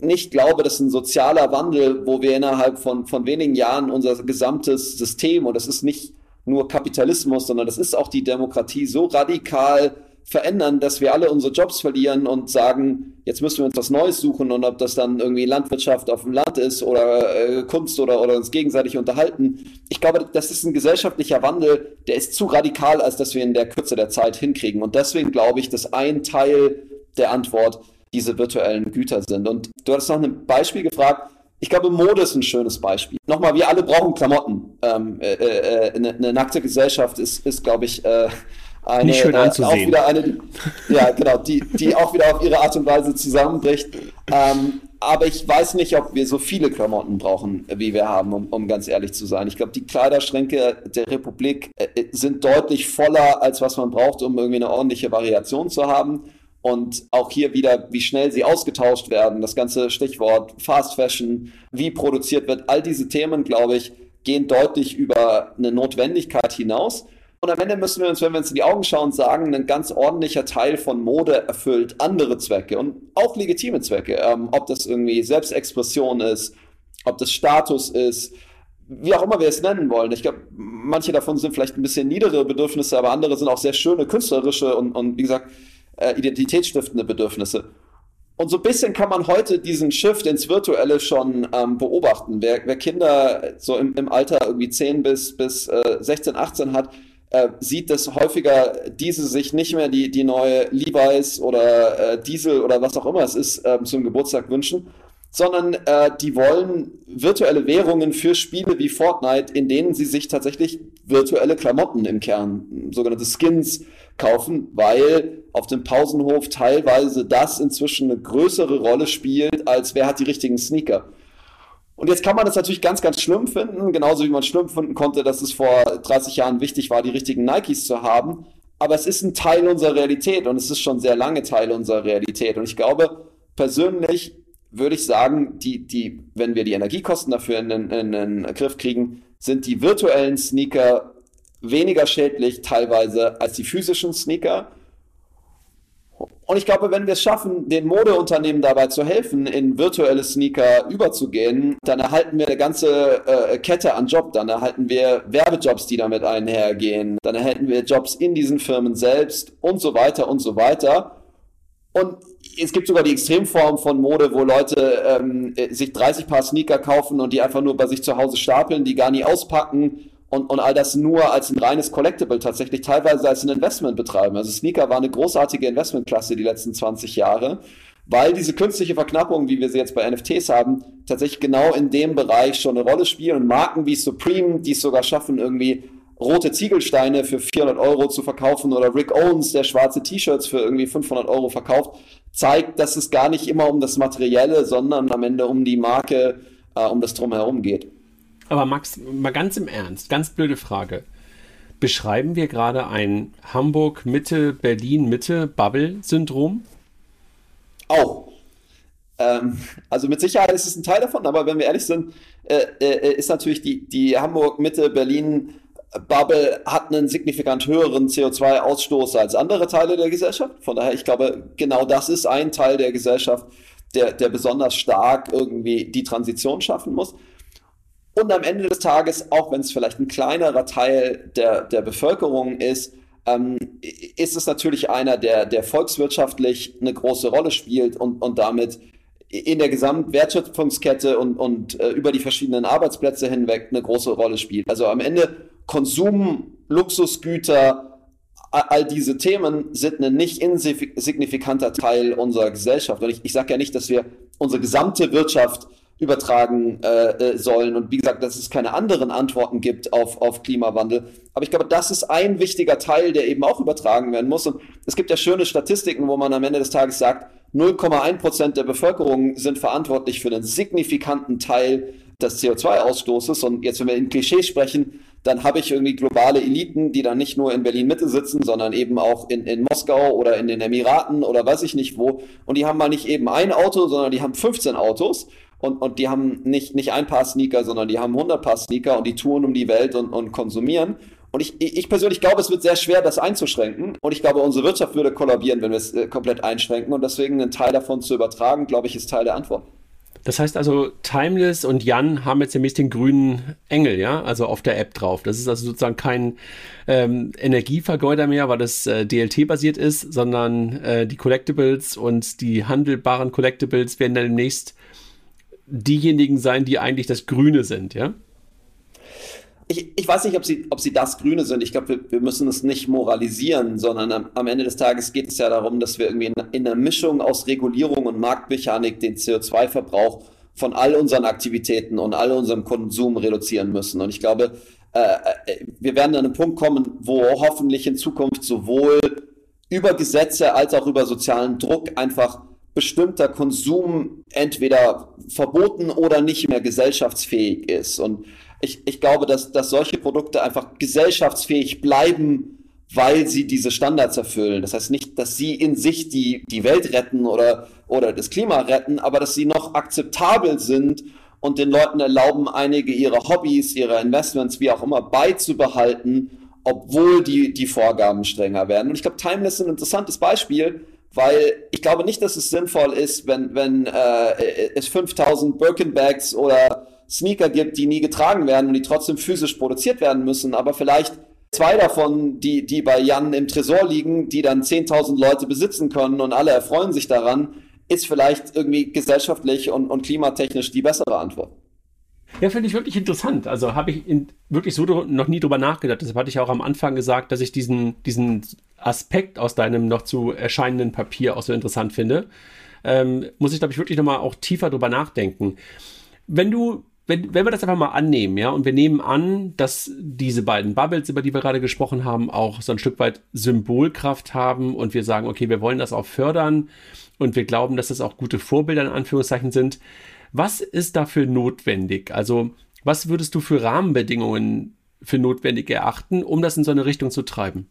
nicht glaube, dass ein sozialer Wandel, wo wir innerhalb von, von wenigen Jahren unser gesamtes System, und das ist nicht nur Kapitalismus, sondern das ist auch die Demokratie, so radikal verändern, dass wir alle unsere Jobs verlieren und sagen, jetzt müssen wir uns was Neues suchen und ob das dann irgendwie Landwirtschaft auf dem Land ist oder äh, Kunst oder, oder uns gegenseitig unterhalten. Ich glaube, das ist ein gesellschaftlicher Wandel, der ist zu radikal, als dass wir in der Kürze der Zeit hinkriegen. Und deswegen glaube ich, dass ein Teil der Antwort diese virtuellen Güter sind. Und du hattest noch ein Beispiel gefragt. Ich glaube, Mode ist ein schönes Beispiel. Nochmal, wir alle brauchen Klamotten. Ähm, äh, äh, eine, eine nackte Gesellschaft ist, ist glaube ich, äh, eine, Nicht schön anzusehen. Auch wieder eine, ja, genau, die, die auch wieder auf ihre Art und Weise zusammenbricht. Ähm, aber ich weiß nicht, ob wir so viele Klamotten brauchen, wie wir haben, um, um ganz ehrlich zu sein. Ich glaube, die Kleiderschränke der Republik äh, sind deutlich voller, als was man braucht, um irgendwie eine ordentliche Variation zu haben. und auch hier wieder, wie schnell sie ausgetauscht werden, das ganze Stichwort Fast Fashion, wie produziert wird, all diese Themen, glaube ich, gehen deutlich über eine Notwendigkeit hinaus. Und am Ende müssen wir uns, wenn wir uns in die Augen schauen, sagen, ein ganz ordentlicher Teil von Mode erfüllt andere Zwecke und auch legitime Zwecke. Ähm, ob das irgendwie Selbstexpression ist, ob das Status ist, wie auch immer wir es nennen wollen. Ich glaube, manche davon sind vielleicht ein bisschen niedere Bedürfnisse, aber andere sind auch sehr schöne künstlerische und, und wie gesagt, äh, identitätsstiftende Bedürfnisse. Und so ein bisschen kann man heute diesen Shift ins Virtuelle schon ähm, beobachten. Wer, wer Kinder so im, im Alter irgendwie 10 bis, bis äh, 16, 18 hat, äh, sieht, dass häufiger diese sich nicht mehr die, die neue Levi's oder äh, Diesel oder was auch immer es ist äh, zum Geburtstag wünschen, sondern äh, die wollen virtuelle Währungen für Spiele wie Fortnite, in denen sie sich tatsächlich virtuelle Klamotten im Kern, sogenannte Skins, kaufen, weil auf dem Pausenhof teilweise das inzwischen eine größere Rolle spielt, als wer hat die richtigen Sneaker. Und jetzt kann man das natürlich ganz, ganz schlimm finden, genauso wie man schlimm finden konnte, dass es vor 30 Jahren wichtig war, die richtigen Nikes zu haben. Aber es ist ein Teil unserer Realität und es ist schon sehr lange Teil unserer Realität. Und ich glaube, persönlich würde ich sagen, die, die, wenn wir die Energiekosten dafür in, in, in den Griff kriegen, sind die virtuellen Sneaker weniger schädlich teilweise als die physischen Sneaker. Und ich glaube, wenn wir es schaffen, den Modeunternehmen dabei zu helfen, in virtuelle Sneaker überzugehen, dann erhalten wir eine ganze äh, Kette an Job. Dann erhalten wir Werbejobs, die damit einhergehen. Dann erhalten wir Jobs in diesen Firmen selbst und so weiter und so weiter. Und es gibt sogar die Extremform von Mode, wo Leute ähm, sich 30 Paar Sneaker kaufen und die einfach nur bei sich zu Hause stapeln, die gar nie auspacken und, und all das nur als ein reines Collectible tatsächlich teilweise als ein Investment betreiben. Also Sneaker war eine großartige Investmentklasse die letzten 20 Jahre, weil diese künstliche Verknappung, wie wir sie jetzt bei NFTs haben, tatsächlich genau in dem Bereich schon eine Rolle spielen und Marken wie Supreme, die es sogar schaffen, irgendwie rote Ziegelsteine für 400 Euro zu verkaufen oder Rick Owens, der schwarze T-Shirts für irgendwie 500 Euro verkauft, zeigt, dass es gar nicht immer um das Materielle, sondern am Ende um die Marke, äh, um das Drumherum geht. Aber Max, mal ganz im Ernst, ganz blöde Frage. Beschreiben wir gerade ein Hamburg-Mitte, Berlin-Mitte-Bubble-Syndrom? Auch. Ähm, also mit Sicherheit ist es ein Teil davon, aber wenn wir ehrlich sind, äh, äh, ist natürlich die, die Hamburg-Mitte-Berlin- Bubble hat einen signifikant höheren CO2-Ausstoß als andere Teile der Gesellschaft. Von daher, ich glaube, genau das ist ein Teil der Gesellschaft, der, der besonders stark irgendwie die Transition schaffen muss. Und am Ende des Tages, auch wenn es vielleicht ein kleinerer Teil der, der Bevölkerung ist, ähm, ist es natürlich einer, der, der volkswirtschaftlich eine große Rolle spielt und, und damit in der Gesamtwertschöpfungskette und, und äh, über die verschiedenen Arbeitsplätze hinweg eine große Rolle spielt. Also am Ende Konsum, Luxusgüter, all diese Themen sind ein nicht insignifikanter Teil unserer Gesellschaft. Und ich, ich sage ja nicht, dass wir unsere gesamte Wirtschaft übertragen äh, äh, sollen. Und wie gesagt, dass es keine anderen Antworten gibt auf, auf Klimawandel. Aber ich glaube, das ist ein wichtiger Teil, der eben auch übertragen werden muss. Und es gibt ja schöne Statistiken, wo man am Ende des Tages sagt, 0,1 Prozent der Bevölkerung sind verantwortlich für einen signifikanten Teil des CO2-Ausstoßes. Und jetzt, wenn wir in Klischees sprechen, dann habe ich irgendwie globale Eliten, die dann nicht nur in Berlin-Mitte sitzen, sondern eben auch in, in Moskau oder in den Emiraten oder weiß ich nicht wo. Und die haben mal nicht eben ein Auto, sondern die haben 15 Autos und, und die haben nicht, nicht ein paar Sneaker, sondern die haben 100 Paar Sneaker und die touren um die Welt und, und konsumieren. Und ich, ich persönlich glaube, es wird sehr schwer, das einzuschränken. Und ich glaube, unsere Wirtschaft würde kollabieren, wenn wir es äh, komplett einschränken. Und deswegen einen Teil davon zu übertragen, glaube ich, ist Teil der Antwort. Das heißt also, Timeless und Jan haben jetzt demnächst den grünen Engel, ja, also auf der App drauf. Das ist also sozusagen kein ähm, Energievergeuder mehr, weil das äh, DLT-basiert ist, sondern äh, die Collectibles und die handelbaren Collectibles werden dann demnächst diejenigen sein, die eigentlich das Grüne sind, ja? Ich, ich weiß nicht, ob sie, ob sie das Grüne sind. Ich glaube, wir, wir müssen es nicht moralisieren, sondern am, am, Ende des Tages geht es ja darum, dass wir irgendwie in, in einer Mischung aus Regulierung und Marktmechanik den CO2-Verbrauch von all unseren Aktivitäten und all unserem Konsum reduzieren müssen. Und ich glaube, äh, äh wir werden an einen Punkt kommen, wo hoffentlich in Zukunft sowohl über Gesetze als auch über sozialen Druck einfach bestimmter Konsum entweder verboten oder nicht mehr gesellschaftsfähig ist. Und ich, ich glaube, dass, dass solche Produkte einfach gesellschaftsfähig bleiben weil sie diese Standards erfüllen. Das heißt nicht, dass sie in sich die, die Welt retten oder, oder das Klima retten, aber dass sie noch akzeptabel sind und den Leuten erlauben, einige ihrer Hobbys, ihrer Investments, wie auch immer, beizubehalten, obwohl die, die Vorgaben strenger werden. Und ich glaube, Timeless ist ein interessantes Beispiel, weil ich glaube nicht, dass es sinnvoll ist, wenn, wenn äh, es 5000 Birkenbags oder Sneaker gibt, die nie getragen werden und die trotzdem physisch produziert werden müssen, aber vielleicht zwei davon, die, die bei Jan im Tresor liegen, die dann 10.000 Leute besitzen können und alle erfreuen sich daran, ist vielleicht irgendwie gesellschaftlich und, und klimatechnisch die bessere Antwort. Ja, finde ich wirklich interessant. Also habe ich wirklich so noch nie drüber nachgedacht. Deshalb hatte ich auch am Anfang gesagt, dass ich diesen, diesen Aspekt aus deinem noch zu erscheinenden Papier auch so interessant finde. Ähm, muss ich, glaube ich, wirklich nochmal auch tiefer drüber nachdenken. Wenn du wenn, wenn wir das einfach mal annehmen, ja, und wir nehmen an, dass diese beiden Bubbles, über die wir gerade gesprochen haben, auch so ein Stück weit Symbolkraft haben und wir sagen, okay, wir wollen das auch fördern und wir glauben, dass das auch gute Vorbilder in Anführungszeichen sind. Was ist dafür notwendig? Also, was würdest du für Rahmenbedingungen für notwendig erachten, um das in so eine Richtung zu treiben?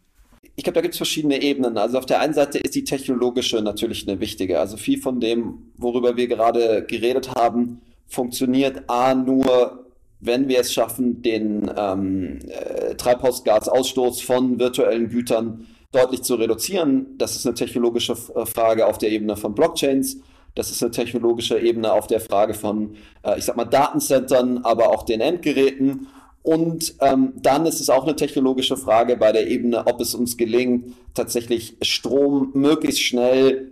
Ich glaube, da gibt es verschiedene Ebenen. Also auf der einen Seite ist die technologische natürlich eine wichtige. Also viel von dem, worüber wir gerade geredet haben, funktioniert A nur, wenn wir es schaffen, den ähm, äh, Treibhausgasausstoß von virtuellen Gütern deutlich zu reduzieren. Das ist eine technologische äh, Frage auf der Ebene von Blockchains. Das ist eine technologische Ebene auf der Frage von, äh, ich sag mal, Datencentern, aber auch den Endgeräten. Und ähm, dann ist es auch eine technologische Frage bei der Ebene, ob es uns gelingt, tatsächlich Strom möglichst schnell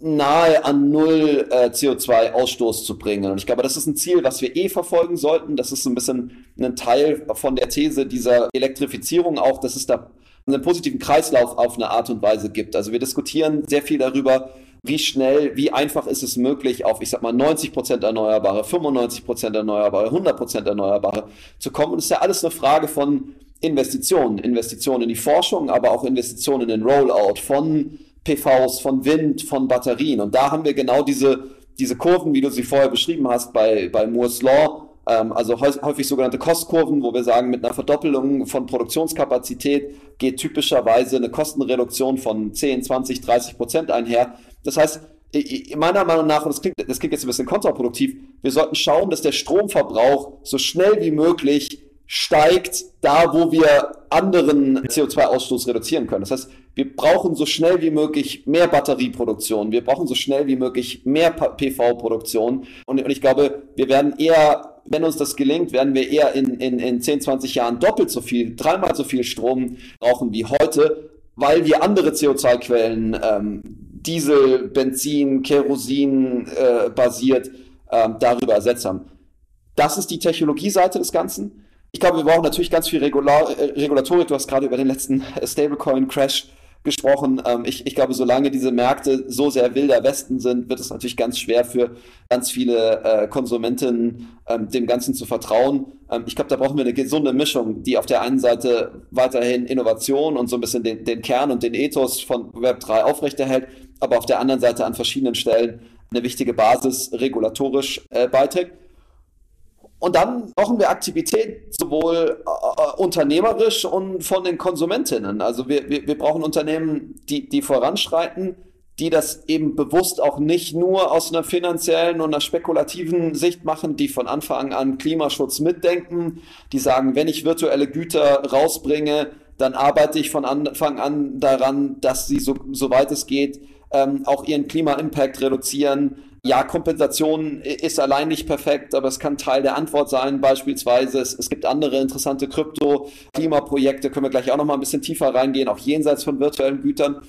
nahe an null äh, CO2-Ausstoß zu bringen. Und ich glaube, das ist ein Ziel, was wir eh verfolgen sollten. Das ist so ein bisschen ein Teil von der These dieser Elektrifizierung auch, dass es da einen positiven Kreislauf auf eine Art und Weise gibt. Also wir diskutieren sehr viel darüber, wie schnell, wie einfach ist es möglich, auf, ich sag mal, 90 Prozent Erneuerbare, 95 Prozent Erneuerbare, 100 Prozent Erneuerbare zu kommen. Und es ist ja alles eine Frage von Investitionen. Investitionen in die Forschung, aber auch Investitionen in den Rollout von PVs, von Wind, von Batterien. Und da haben wir genau diese, diese Kurven, wie du sie vorher beschrieben hast, bei, bei Moore's Law, also häufig sogenannte Kostkurven, wo wir sagen, mit einer Verdoppelung von Produktionskapazität geht typischerweise eine Kostenreduktion von 10, 20, 30 Prozent einher. Das heißt, meiner Meinung nach, und das klingt, das klingt jetzt ein bisschen kontraproduktiv, wir sollten schauen, dass der Stromverbrauch so schnell wie möglich steigt da, wo wir anderen CO2-Ausstoß reduzieren können. Das heißt, wir brauchen so schnell wie möglich mehr Batterieproduktion, wir brauchen so schnell wie möglich mehr PV-Produktion und, und ich glaube, wir werden eher, wenn uns das gelingt, werden wir eher in, in, in 10, 20 Jahren doppelt so viel, dreimal so viel Strom brauchen wie heute, weil wir andere CO2-Quellen, ähm, Diesel, Benzin, Kerosin äh, basiert, ähm, darüber ersetzt haben. Das ist die Technologieseite des Ganzen. Ich glaube, wir brauchen natürlich ganz viel Regular, äh, Regulatorik. Du hast gerade über den letzten Stablecoin-Crash gesprochen. Ähm, ich, ich glaube, solange diese Märkte so sehr wilder Westen sind, wird es natürlich ganz schwer für ganz viele äh, Konsumentinnen, ähm, dem Ganzen zu vertrauen. Ähm, ich glaube, da brauchen wir eine gesunde Mischung, die auf der einen Seite weiterhin Innovation und so ein bisschen den, den Kern und den Ethos von Web3 aufrechterhält, aber auf der anderen Seite an verschiedenen Stellen eine wichtige Basis regulatorisch äh, beiträgt. Und dann brauchen wir Aktivität sowohl äh, unternehmerisch und von den Konsumentinnen. Also wir, wir, wir brauchen Unternehmen, die, die voranschreiten, die das eben bewusst auch nicht nur aus einer finanziellen und einer spekulativen Sicht machen, die von Anfang an Klimaschutz mitdenken, die sagen, wenn ich virtuelle Güter rausbringe, dann arbeite ich von Anfang an daran, dass sie so, soweit es geht, ähm, auch ihren Klima-Impact reduzieren, ja, Kompensation ist allein nicht perfekt, aber es kann Teil der Antwort sein. Beispielsweise, es, es gibt andere interessante Krypto-Klimaprojekte, können wir gleich auch noch mal ein bisschen tiefer reingehen, auch jenseits von virtuellen Gütern.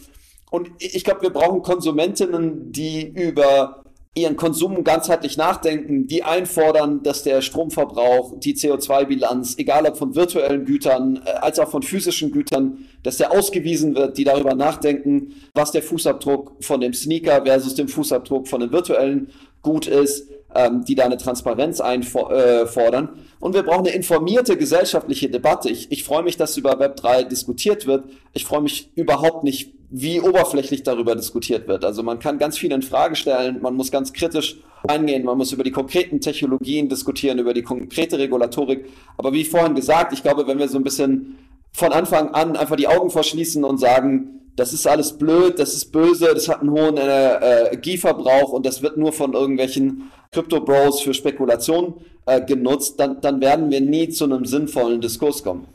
Und ich glaube, wir brauchen Konsumentinnen, die über ihren Konsum ganzheitlich nachdenken, die einfordern, dass der Stromverbrauch, die CO2-Bilanz, egal ob von virtuellen Gütern äh, als auch von physischen Gütern, dass der ausgewiesen wird, die darüber nachdenken, was der Fußabdruck von dem Sneaker versus dem Fußabdruck von dem virtuellen Gut ist, ähm, die da eine Transparenz einfordern. Äh, Und wir brauchen eine informierte gesellschaftliche Debatte. Ich, ich freue mich, dass über Web3 diskutiert wird. Ich freue mich überhaupt nicht, wie oberflächlich darüber diskutiert wird. Also man kann ganz viel in Frage stellen, man muss ganz kritisch eingehen, man muss über die konkreten Technologien diskutieren, über die konkrete Regulatorik. Aber wie vorhin gesagt, ich glaube, wenn wir so ein bisschen von Anfang an einfach die Augen verschließen und sagen, das ist alles blöd, das ist böse, das hat einen hohen äh, Energieverbrauch und das wird nur von irgendwelchen Crypto-Bros für Spekulation äh, genutzt, dann, dann werden wir nie zu einem sinnvollen Diskurs kommen.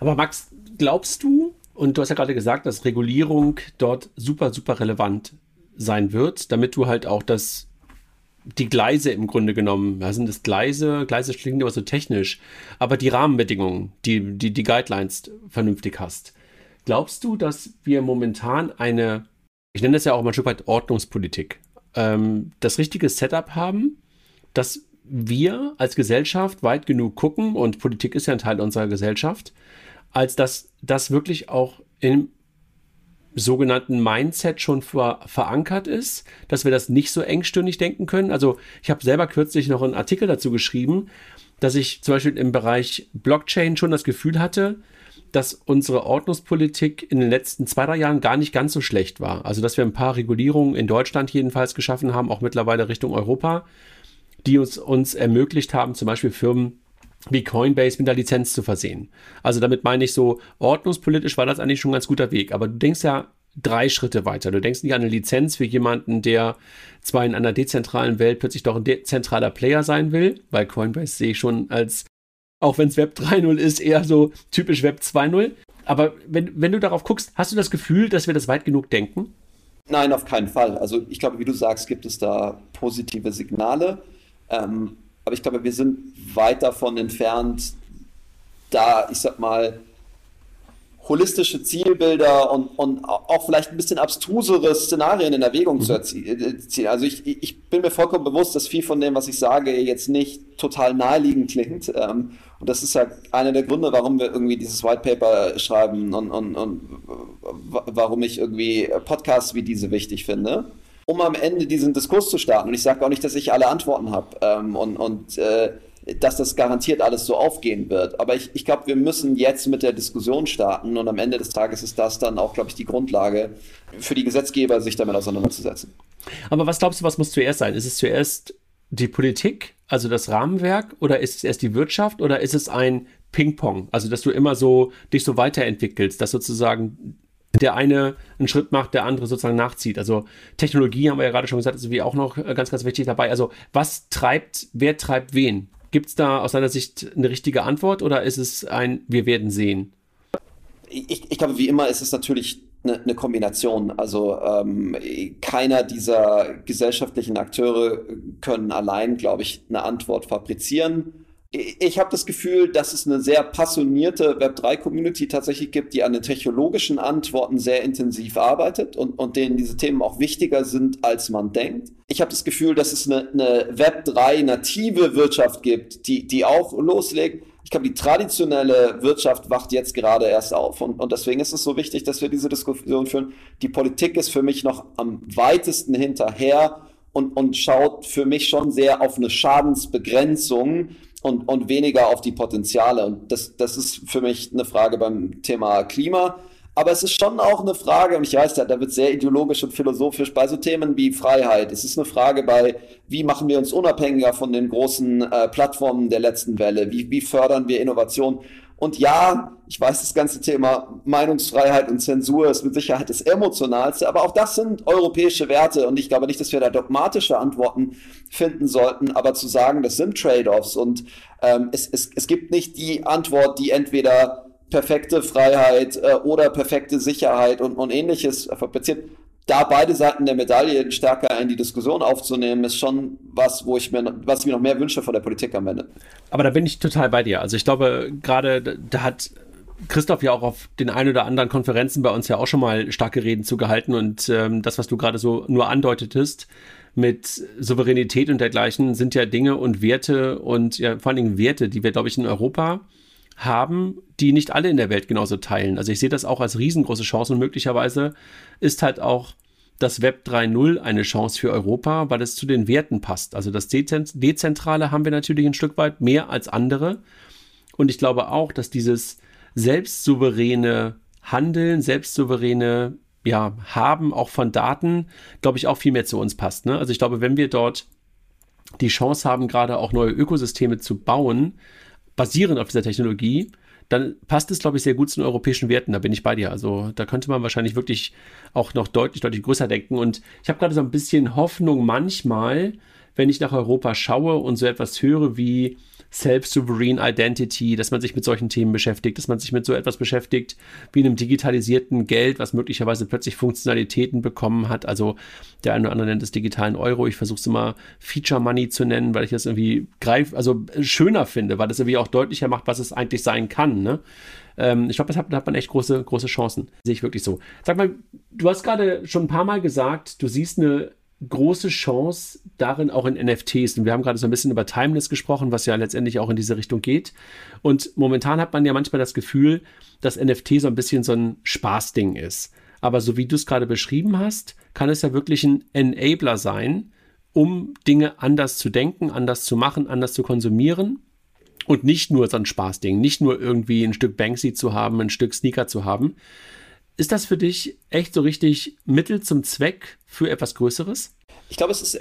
Aber Max, glaubst du, und du hast ja gerade gesagt, dass Regulierung dort super, super relevant sein wird, damit du halt auch das die Gleise im Grunde genommen, was sind das Gleise? Gleise klingt immer so technisch, aber die Rahmenbedingungen, die, die, die Guidelines vernünftig hast. Glaubst du, dass wir momentan eine, ich nenne das ja auch mal ein Stück weit Ordnungspolitik, ähm, das richtige Setup haben, dass wir als Gesellschaft weit genug gucken, und Politik ist ja ein Teil unserer Gesellschaft, als dass das wirklich auch im sogenannten Mindset schon ver verankert ist, dass wir das nicht so engstirnig denken können. Also ich habe selber kürzlich noch einen Artikel dazu geschrieben, dass ich zum Beispiel im Bereich Blockchain schon das Gefühl hatte, dass unsere Ordnungspolitik in den letzten zwei, drei Jahren gar nicht ganz so schlecht war. Also, dass wir ein paar Regulierungen in Deutschland jedenfalls geschaffen haben, auch mittlerweile Richtung Europa, die uns, uns ermöglicht haben, zum Beispiel Firmen wie Coinbase mit der Lizenz zu versehen. Also damit meine ich so, ordnungspolitisch war das eigentlich schon ein ganz guter Weg. Aber du denkst ja drei Schritte weiter. Du denkst nicht an eine Lizenz für jemanden, der zwar in einer dezentralen Welt plötzlich doch ein dezentraler Player sein will, weil Coinbase sehe ich schon als auch wenn es Web 3.0 ist, eher so typisch Web 2.0. Aber wenn, wenn du darauf guckst, hast du das Gefühl, dass wir das weit genug denken? Nein, auf keinen Fall. Also ich glaube, wie du sagst, gibt es da positive Signale. Ähm, aber ich glaube, wir sind weit davon entfernt, da, ich sag mal, holistische Zielbilder und, und auch vielleicht ein bisschen abstrusere Szenarien in Erwägung mhm. zu äh, ziehen. Also ich, ich bin mir vollkommen bewusst, dass viel von dem, was ich sage, jetzt nicht total naheliegend klingt. Ähm, und das ist ja einer der Gründe, warum wir irgendwie dieses White Paper schreiben und, und, und warum ich irgendwie Podcasts wie diese wichtig finde um am Ende diesen Diskurs zu starten. Und ich sage auch nicht, dass ich alle Antworten habe ähm, und, und äh, dass das garantiert alles so aufgehen wird. Aber ich, ich glaube, wir müssen jetzt mit der Diskussion starten und am Ende des Tages ist das dann auch, glaube ich, die Grundlage für die Gesetzgeber, sich damit auseinanderzusetzen. Aber was glaubst du, was muss zuerst sein? Ist es zuerst die Politik, also das Rahmenwerk, oder ist es erst die Wirtschaft oder ist es ein Ping-Pong? Also, dass du immer so dich so weiterentwickelst, dass sozusagen der eine einen Schritt macht, der andere sozusagen nachzieht. Also Technologie haben wir ja gerade schon gesagt, ist wie auch noch ganz, ganz wichtig dabei. Also was treibt, wer treibt wen? Gibt es da aus deiner Sicht eine richtige Antwort oder ist es ein Wir werden sehen? Ich, ich glaube, wie immer ist es natürlich eine, eine Kombination. Also ähm, keiner dieser gesellschaftlichen Akteure können allein, glaube ich, eine Antwort fabrizieren ich habe das Gefühl, dass es eine sehr passionierte Web3-Community tatsächlich gibt, die an den technologischen Antworten sehr intensiv arbeitet und, und denen diese Themen auch wichtiger sind, als man denkt. Ich habe das Gefühl, dass es eine, eine Web3-native Wirtschaft gibt, die, die auch loslegt. Ich glaube, die traditionelle Wirtschaft wacht jetzt gerade erst auf und, und deswegen ist es so wichtig, dass wir diese Diskussion führen. Die Politik ist für mich noch am weitesten hinterher und, und schaut für mich schon sehr auf eine Schadensbegrenzung und, und weniger auf die Potenziale. Und das, das ist für mich eine Frage beim Thema Klima. Aber es ist schon auch eine Frage, und ich weiß, da, da wird sehr ideologisch und philosophisch bei so Themen wie Freiheit. Es ist eine Frage bei, wie machen wir uns unabhängiger von den großen äh, Plattformen der letzten Welle? Wie, wie fördern wir Innovation? Und ja, ich weiß, das ganze Thema Meinungsfreiheit und Zensur ist mit Sicherheit das emotionalste, aber auch das sind europäische Werte. Und ich glaube nicht, dass wir da dogmatische Antworten finden sollten, aber zu sagen, das sind Trade-offs und ähm, es, es, es gibt nicht die Antwort, die entweder perfekte Freiheit äh, oder perfekte Sicherheit und, und ähnliches fabriziert da beide Seiten der Medaille stärker in die Diskussion aufzunehmen, ist schon was, wo ich mir, was ich mir noch mehr wünsche von der Politik am Ende. Aber da bin ich total bei dir. Also ich glaube, gerade da hat Christoph ja auch auf den ein oder anderen Konferenzen bei uns ja auch schon mal starke Reden zugehalten und ähm, das, was du gerade so nur andeutetest mit Souveränität und dergleichen, sind ja Dinge und Werte und ja vor allen Dingen Werte, die wir, glaube ich, in Europa haben, die nicht alle in der Welt genauso teilen. Also ich sehe das auch als riesengroße Chance und möglicherweise ist halt auch das Web 3.0 eine Chance für Europa, weil es zu den Werten passt. Also das Dezentrale haben wir natürlich ein Stück weit mehr als andere. Und ich glaube auch, dass dieses selbstsouveräne Handeln, selbstsouveräne ja, Haben auch von Daten, glaube ich, auch viel mehr zu uns passt. Ne? Also ich glaube, wenn wir dort die Chance haben, gerade auch neue Ökosysteme zu bauen, basierend auf dieser Technologie, dann passt es, glaube ich, sehr gut zu den europäischen Werten. Da bin ich bei dir. Also da könnte man wahrscheinlich wirklich auch noch deutlich, deutlich größer denken. Und ich habe gerade so ein bisschen Hoffnung manchmal, wenn ich nach Europa schaue und so etwas höre wie Self-Sovereign Identity, dass man sich mit solchen Themen beschäftigt, dass man sich mit so etwas beschäftigt wie einem digitalisierten Geld, was möglicherweise plötzlich Funktionalitäten bekommen hat. Also der eine oder andere nennt es digitalen Euro. Ich versuche es immer Feature Money zu nennen, weil ich das irgendwie greif, also schöner finde, weil das irgendwie auch deutlicher macht, was es eigentlich sein kann. Ne? Ähm, ich glaube, da hat man echt große, große Chancen. Sehe ich wirklich so. Sag mal, du hast gerade schon ein paar Mal gesagt, du siehst eine große Chance darin auch in NFTs. Und wir haben gerade so ein bisschen über Timeless gesprochen, was ja letztendlich auch in diese Richtung geht. Und momentan hat man ja manchmal das Gefühl, dass NFT so ein bisschen so ein Spaßding ist. Aber so wie du es gerade beschrieben hast, kann es ja wirklich ein Enabler sein, um Dinge anders zu denken, anders zu machen, anders zu konsumieren. Und nicht nur so ein Spaßding, nicht nur irgendwie ein Stück Banksy zu haben, ein Stück Sneaker zu haben, ist das für dich echt so richtig Mittel zum Zweck für etwas Größeres? Ich glaube, es ist,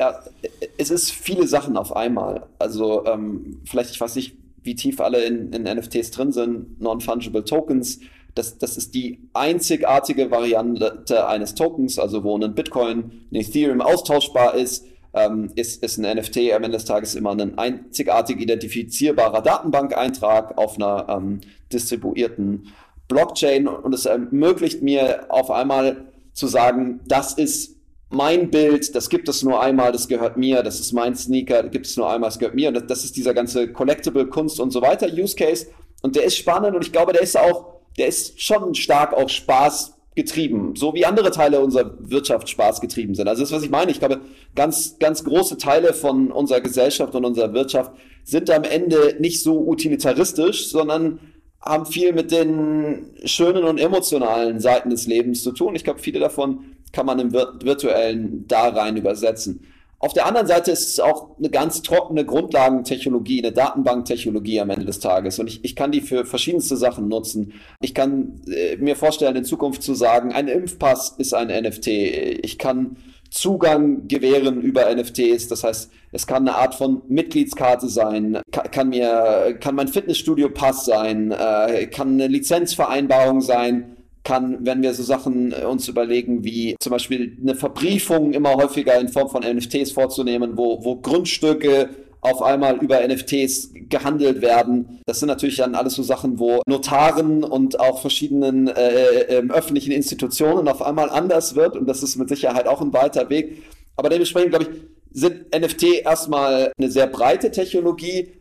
es ist viele Sachen auf einmal. Also ähm, vielleicht, ich weiß nicht, wie tief alle in, in NFTs drin sind, Non-Fungible Tokens. Das, das ist die einzigartige Variante eines Tokens, also wo ein Bitcoin, ein Ethereum austauschbar ist, ähm, ist, ist ein NFT am Ende des Tages immer ein einzigartig identifizierbarer Datenbankeintrag auf einer ähm, distribuierten Blockchain und es ermöglicht mir auf einmal zu sagen, das ist mein Bild, das gibt es nur einmal, das gehört mir, das ist mein Sneaker, das gibt es nur einmal, das gehört mir. Und das, ist dieser ganze Collectible Kunst und so weiter Use Case. Und der ist spannend und ich glaube, der ist auch, der ist schon stark auch Spaß getrieben, so wie andere Teile unserer Wirtschaft Spaß getrieben sind. Also das ist, was ich meine. Ich glaube, ganz, ganz große Teile von unserer Gesellschaft und unserer Wirtschaft sind am Ende nicht so utilitaristisch, sondern haben viel mit den schönen und emotionalen Seiten des Lebens zu tun. Ich glaube, viele davon kann man im virtuellen da rein übersetzen. Auf der anderen Seite ist es auch eine ganz trockene Grundlagentechnologie, eine Datenbanktechnologie am Ende des Tages. Und ich, ich kann die für verschiedenste Sachen nutzen. Ich kann äh, mir vorstellen, in Zukunft zu sagen, ein Impfpass ist ein NFT. Ich kann Zugang gewähren über NFTs. Das heißt, es kann eine Art von Mitgliedskarte sein, kann, mir, kann mein Fitnessstudio-Pass sein, äh, kann eine Lizenzvereinbarung sein, kann, wenn wir so Sachen äh, uns überlegen, wie zum Beispiel eine Verbriefung immer häufiger in Form von NFTs vorzunehmen, wo, wo Grundstücke auf einmal über NFTs gehandelt werden. Das sind natürlich dann alles so Sachen, wo Notaren und auch verschiedenen äh, äh, ähm, öffentlichen Institutionen auf einmal anders wird und das ist mit Sicherheit auch ein weiter Weg. Aber dementsprechend, glaube ich, sind NFT erstmal eine sehr breite Technologie,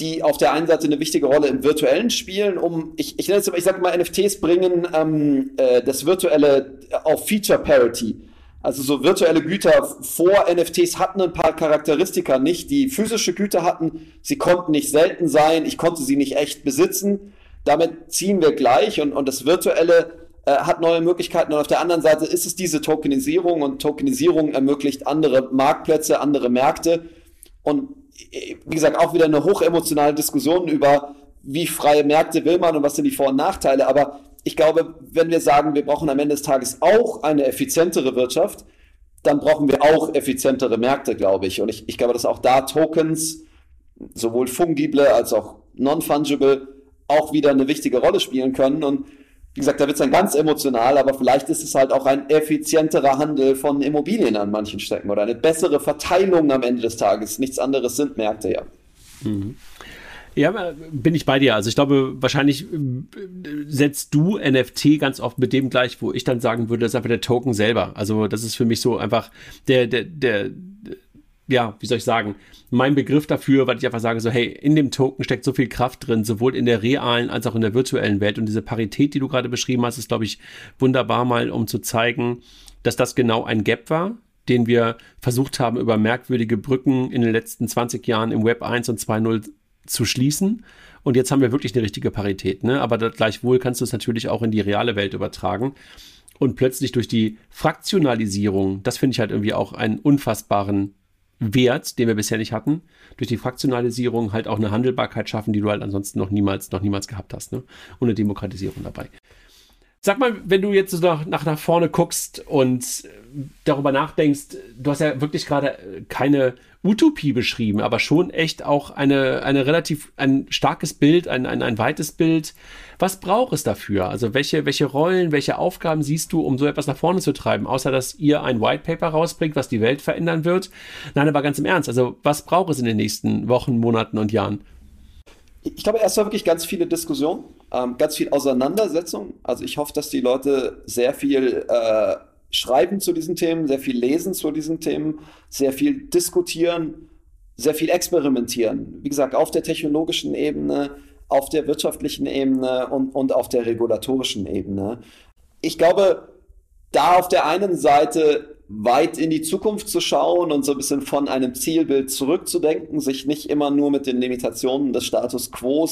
die auf der einen Seite eine wichtige Rolle im virtuellen spielen, um, ich, ich nenne es immer, ich sage mal, NFTs bringen ähm, äh, das Virtuelle auf Feature Parity. Also so virtuelle Güter vor NFTs hatten ein paar Charakteristika nicht, die physische Güter hatten. Sie konnten nicht selten sein, ich konnte sie nicht echt besitzen. Damit ziehen wir gleich und, und das Virtuelle äh, hat neue Möglichkeiten. Und auf der anderen Seite ist es diese Tokenisierung und Tokenisierung ermöglicht andere Marktplätze, andere Märkte. Und äh, wie gesagt, auch wieder eine hochemotionale Diskussion über, wie freie Märkte will man und was sind die Vor- und Nachteile. Aber ich glaube, wenn wir sagen, wir brauchen am Ende des Tages auch eine effizientere Wirtschaft, dann brauchen wir auch effizientere Märkte, glaube ich. Und ich, ich glaube, dass auch da Tokens, sowohl fungible als auch non-fungible, auch wieder eine wichtige Rolle spielen können. Und wie gesagt, da wird es dann ganz emotional, aber vielleicht ist es halt auch ein effizienterer Handel von Immobilien an manchen Strecken oder eine bessere Verteilung am Ende des Tages. Nichts anderes sind Märkte, ja. Mhm. Ja, bin ich bei dir. Also ich glaube, wahrscheinlich äh, setzt du NFT ganz oft mit dem gleich, wo ich dann sagen würde, das ist einfach der Token selber. Also das ist für mich so einfach der, der, der, ja, wie soll ich sagen, mein Begriff dafür, weil ich einfach sage, so, hey, in dem Token steckt so viel Kraft drin, sowohl in der realen als auch in der virtuellen Welt. Und diese Parität, die du gerade beschrieben hast, ist, glaube ich, wunderbar mal, um zu zeigen, dass das genau ein Gap war, den wir versucht haben, über merkwürdige Brücken in den letzten 20 Jahren im Web 1 und 2.0 zu schließen. Und jetzt haben wir wirklich eine richtige Parität. Ne? Aber gleichwohl kannst du es natürlich auch in die reale Welt übertragen. Und plötzlich durch die Fraktionalisierung, das finde ich halt irgendwie auch einen unfassbaren Wert, den wir bisher nicht hatten, durch die Fraktionalisierung halt auch eine Handelbarkeit schaffen, die du halt ansonsten noch niemals, noch niemals gehabt hast. Ne? Und eine Demokratisierung dabei. Sag mal, wenn du jetzt so nach, nach, nach vorne guckst und darüber nachdenkst, du hast ja wirklich gerade keine Utopie beschrieben, aber schon echt auch eine, eine relativ, ein starkes Bild, ein, ein, ein weites Bild. Was braucht es dafür? Also welche, welche Rollen, welche Aufgaben siehst du, um so etwas nach vorne zu treiben, außer dass ihr ein White Paper rausbringt, was die Welt verändern wird? Nein, aber ganz im Ernst, also was braucht es in den nächsten Wochen, Monaten und Jahren? Ich glaube, erstmal wirklich ganz viele Diskussionen, ähm, ganz viel Auseinandersetzung. Also ich hoffe, dass die Leute sehr viel äh, schreiben zu diesen Themen, sehr viel lesen zu diesen Themen, sehr viel diskutieren, sehr viel experimentieren. Wie gesagt, auf der technologischen Ebene, auf der wirtschaftlichen Ebene und, und auf der regulatorischen Ebene. Ich glaube, da auf der einen Seite weit in die Zukunft zu schauen und so ein bisschen von einem Zielbild zurückzudenken, sich nicht immer nur mit den Limitationen des Status quo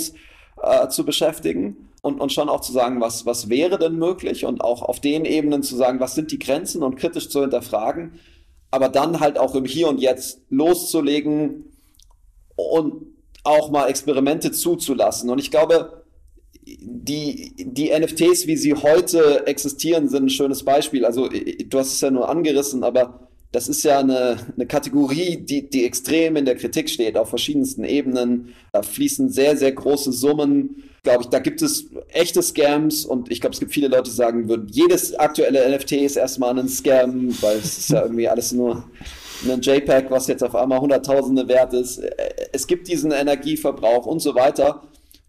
äh, zu beschäftigen und, und schon auch zu sagen, was, was wäre denn möglich und auch auf den Ebenen zu sagen, was sind die Grenzen und kritisch zu hinterfragen, aber dann halt auch im Hier und Jetzt loszulegen und auch mal Experimente zuzulassen. Und ich glaube, die, die NFTs, wie sie heute existieren, sind ein schönes Beispiel. Also du hast es ja nur angerissen, aber das ist ja eine, eine Kategorie, die, die extrem in der Kritik steht, auf verschiedensten Ebenen. Da fließen sehr, sehr große Summen. Glaube ich, da gibt es echte Scams und ich glaube, es gibt viele Leute, die sagen würden, jedes aktuelle NFT ist erstmal ein Scam, weil es ist ja irgendwie alles nur ein JPEG, was jetzt auf einmal Hunderttausende wert ist. Es gibt diesen Energieverbrauch und so weiter.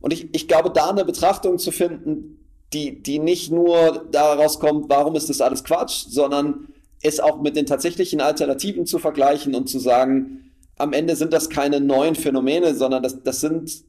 Und ich, ich glaube, da eine Betrachtung zu finden, die, die nicht nur daraus kommt, warum ist das alles Quatsch, sondern es auch mit den tatsächlichen Alternativen zu vergleichen und zu sagen, am Ende sind das keine neuen Phänomene, sondern das, das sind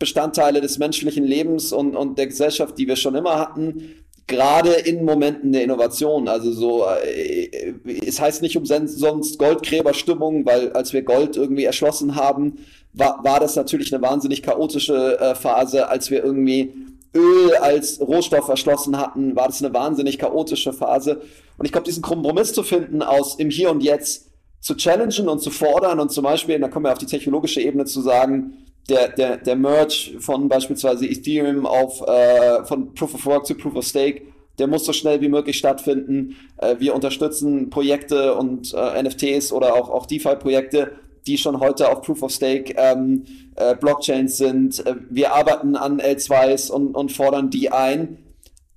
Bestandteile des menschlichen Lebens und, und der Gesellschaft, die wir schon immer hatten, gerade in Momenten der Innovation. Also so, äh, es heißt nicht umsonst Goldgräberstimmung, weil als wir Gold irgendwie erschlossen haben, war, war das natürlich eine wahnsinnig chaotische äh, Phase. Als wir irgendwie Öl als Rohstoff erschlossen hatten, war das eine wahnsinnig chaotische Phase. Und ich glaube, diesen Kompromiss zu finden aus im Hier und Jetzt zu challengen und zu fordern und zum Beispiel, da kommen wir auf die technologische Ebene zu sagen, der, der, der Merge von beispielsweise Ethereum auf äh, von Proof of Work zu Proof of Stake, der muss so schnell wie möglich stattfinden. Äh, wir unterstützen Projekte und äh, NFTs oder auch, auch DeFi-Projekte, die schon heute auf Proof of Stake ähm, äh, Blockchains sind. Äh, wir arbeiten an L2s und, und fordern die ein,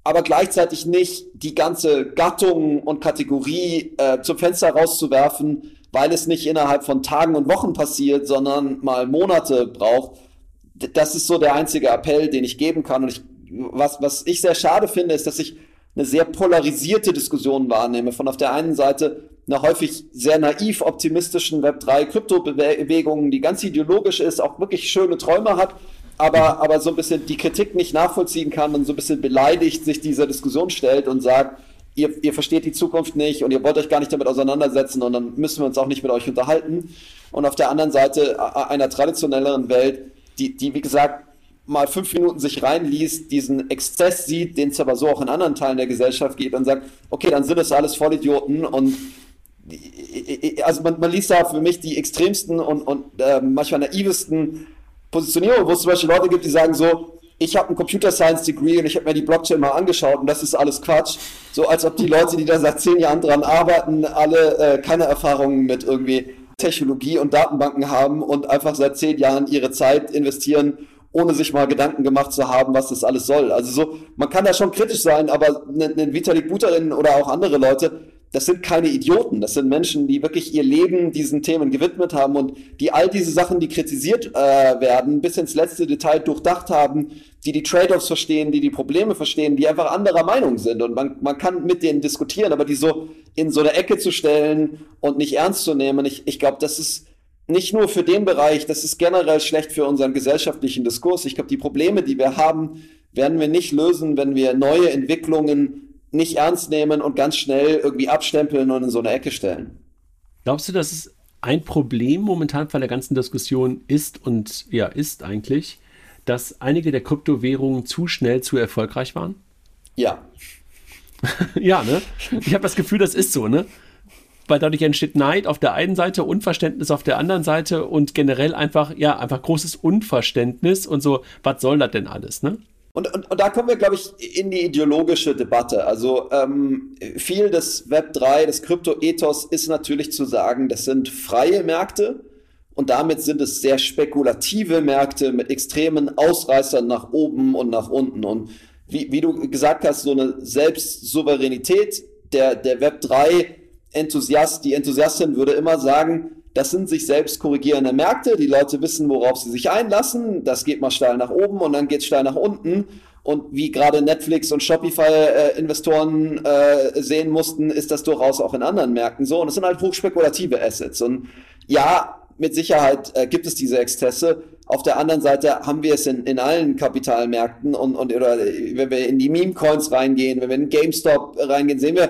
aber gleichzeitig nicht die ganze Gattung und Kategorie äh, zum Fenster rauszuwerfen, weil es nicht innerhalb von Tagen und Wochen passiert, sondern mal Monate braucht. Das ist so der einzige Appell, den ich geben kann. Und ich, was, was ich sehr schade finde, ist, dass ich eine sehr polarisierte Diskussion wahrnehme. Von auf der einen Seite einer häufig sehr naiv optimistischen Web3-Krypto-Bewegung, die ganz ideologisch ist, auch wirklich schöne Träume hat, aber, aber so ein bisschen die Kritik nicht nachvollziehen kann und so ein bisschen beleidigt sich dieser Diskussion stellt und sagt, ihr, ihr versteht die Zukunft nicht und ihr wollt euch gar nicht damit auseinandersetzen und dann müssen wir uns auch nicht mit euch unterhalten. Und auf der anderen Seite einer traditionelleren Welt, die, die wie gesagt, mal fünf Minuten sich reinliest, diesen Exzess sieht, den es aber so auch in anderen Teilen der Gesellschaft gibt und sagt, okay, dann sind es alles Vollidioten und also man, man liest da für mich die extremsten und, und äh, manchmal naivesten Positionierungen, wo es zum Beispiel Leute gibt, die sagen so, ich habe ein Computer Science Degree und ich habe mir die Blockchain mal angeschaut und das ist alles Quatsch. So als ob die Leute, die da seit zehn Jahren dran arbeiten, alle äh, keine Erfahrungen mit irgendwie Technologie und Datenbanken haben und einfach seit zehn Jahren ihre Zeit investieren, ohne sich mal Gedanken gemacht zu haben, was das alles soll. Also so, man kann da schon kritisch sein, aber ein Vitalik Buterin oder auch andere Leute, das sind keine Idioten, das sind Menschen, die wirklich ihr Leben diesen Themen gewidmet haben und die all diese Sachen, die kritisiert äh, werden, bis ins letzte Detail durchdacht haben, die die Trade-offs verstehen, die die Probleme verstehen, die einfach anderer Meinung sind und man, man kann mit denen diskutieren, aber die so in so eine Ecke zu stellen und nicht ernst zu nehmen, ich, ich glaube, das ist nicht nur für den Bereich, das ist generell schlecht für unseren gesellschaftlichen Diskurs. Ich glaube, die Probleme, die wir haben, werden wir nicht lösen, wenn wir neue Entwicklungen nicht ernst nehmen und ganz schnell irgendwie abstempeln und in so eine Ecke stellen. Glaubst du, dass es ein Problem momentan von der ganzen Diskussion ist und ja, ist eigentlich, dass einige der Kryptowährungen zu schnell zu erfolgreich waren? Ja. ja, ne? Ich habe das Gefühl, das ist so, ne? Weil dadurch entsteht Neid auf der einen Seite, Unverständnis auf der anderen Seite und generell einfach, ja, einfach großes Unverständnis und so, was soll das denn alles, ne? Und, und, und da kommen wir, glaube ich, in die ideologische Debatte. Also ähm, viel des Web 3, des Krypto-Ethos ist natürlich zu sagen, das sind freie Märkte und damit sind es sehr spekulative Märkte mit extremen Ausreißern nach oben und nach unten. Und wie, wie du gesagt hast, so eine Selbstsouveränität der, der Web 3 Enthusiast, die Enthusiastin würde immer sagen, das sind sich selbst korrigierende Märkte. Die Leute wissen, worauf sie sich einlassen. Das geht mal steil nach oben und dann geht es steil nach unten. Und wie gerade Netflix und Shopify-Investoren äh, sehen mussten, ist das durchaus auch in anderen Märkten so. Und es sind halt hochspekulative Assets. Und ja, mit Sicherheit äh, gibt es diese Exzesse. Auf der anderen Seite haben wir es in, in allen Kapitalmärkten und, und oder wenn wir in die Meme-Coins reingehen, wenn wir in GameStop reingehen, sehen wir,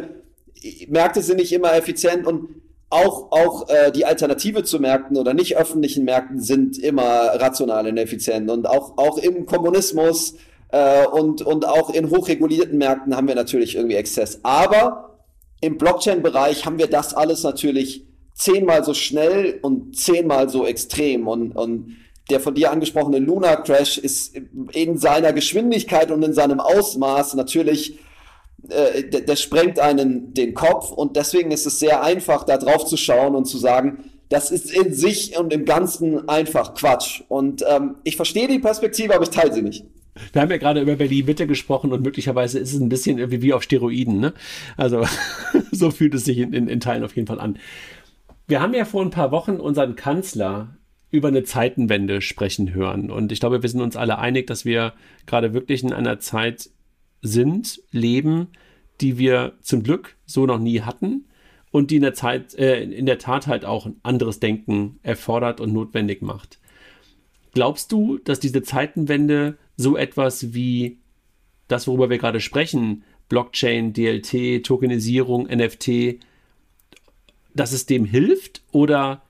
Märkte sind nicht immer effizient und auch, auch äh, die Alternative zu Märkten oder nicht öffentlichen Märkten sind immer rational und effizient. Und auch, auch im Kommunismus äh, und, und auch in hochregulierten Märkten haben wir natürlich irgendwie Exzess. Aber im Blockchain-Bereich haben wir das alles natürlich zehnmal so schnell und zehnmal so extrem. Und, und der von dir angesprochene Luna Crash ist in seiner Geschwindigkeit und in seinem Ausmaß natürlich äh, das sprengt einen den Kopf und deswegen ist es sehr einfach, da drauf zu schauen und zu sagen, das ist in sich und im Ganzen einfach Quatsch. Und ähm, ich verstehe die Perspektive, aber ich teile sie nicht. Wir haben ja gerade über Berlin-Mitte gesprochen und möglicherweise ist es ein bisschen irgendwie wie auf Steroiden. Ne? Also so fühlt es sich in, in, in Teilen auf jeden Fall an. Wir haben ja vor ein paar Wochen unseren Kanzler über eine Zeitenwende sprechen hören. Und ich glaube, wir sind uns alle einig, dass wir gerade wirklich in einer Zeit sind, leben, die wir zum Glück so noch nie hatten und die in der Zeit, äh, in der Tat halt auch ein anderes Denken erfordert und notwendig macht. Glaubst du, dass diese Zeitenwende so etwas wie das, worüber wir gerade sprechen, Blockchain, DLT, Tokenisierung, NFT, dass es dem hilft oder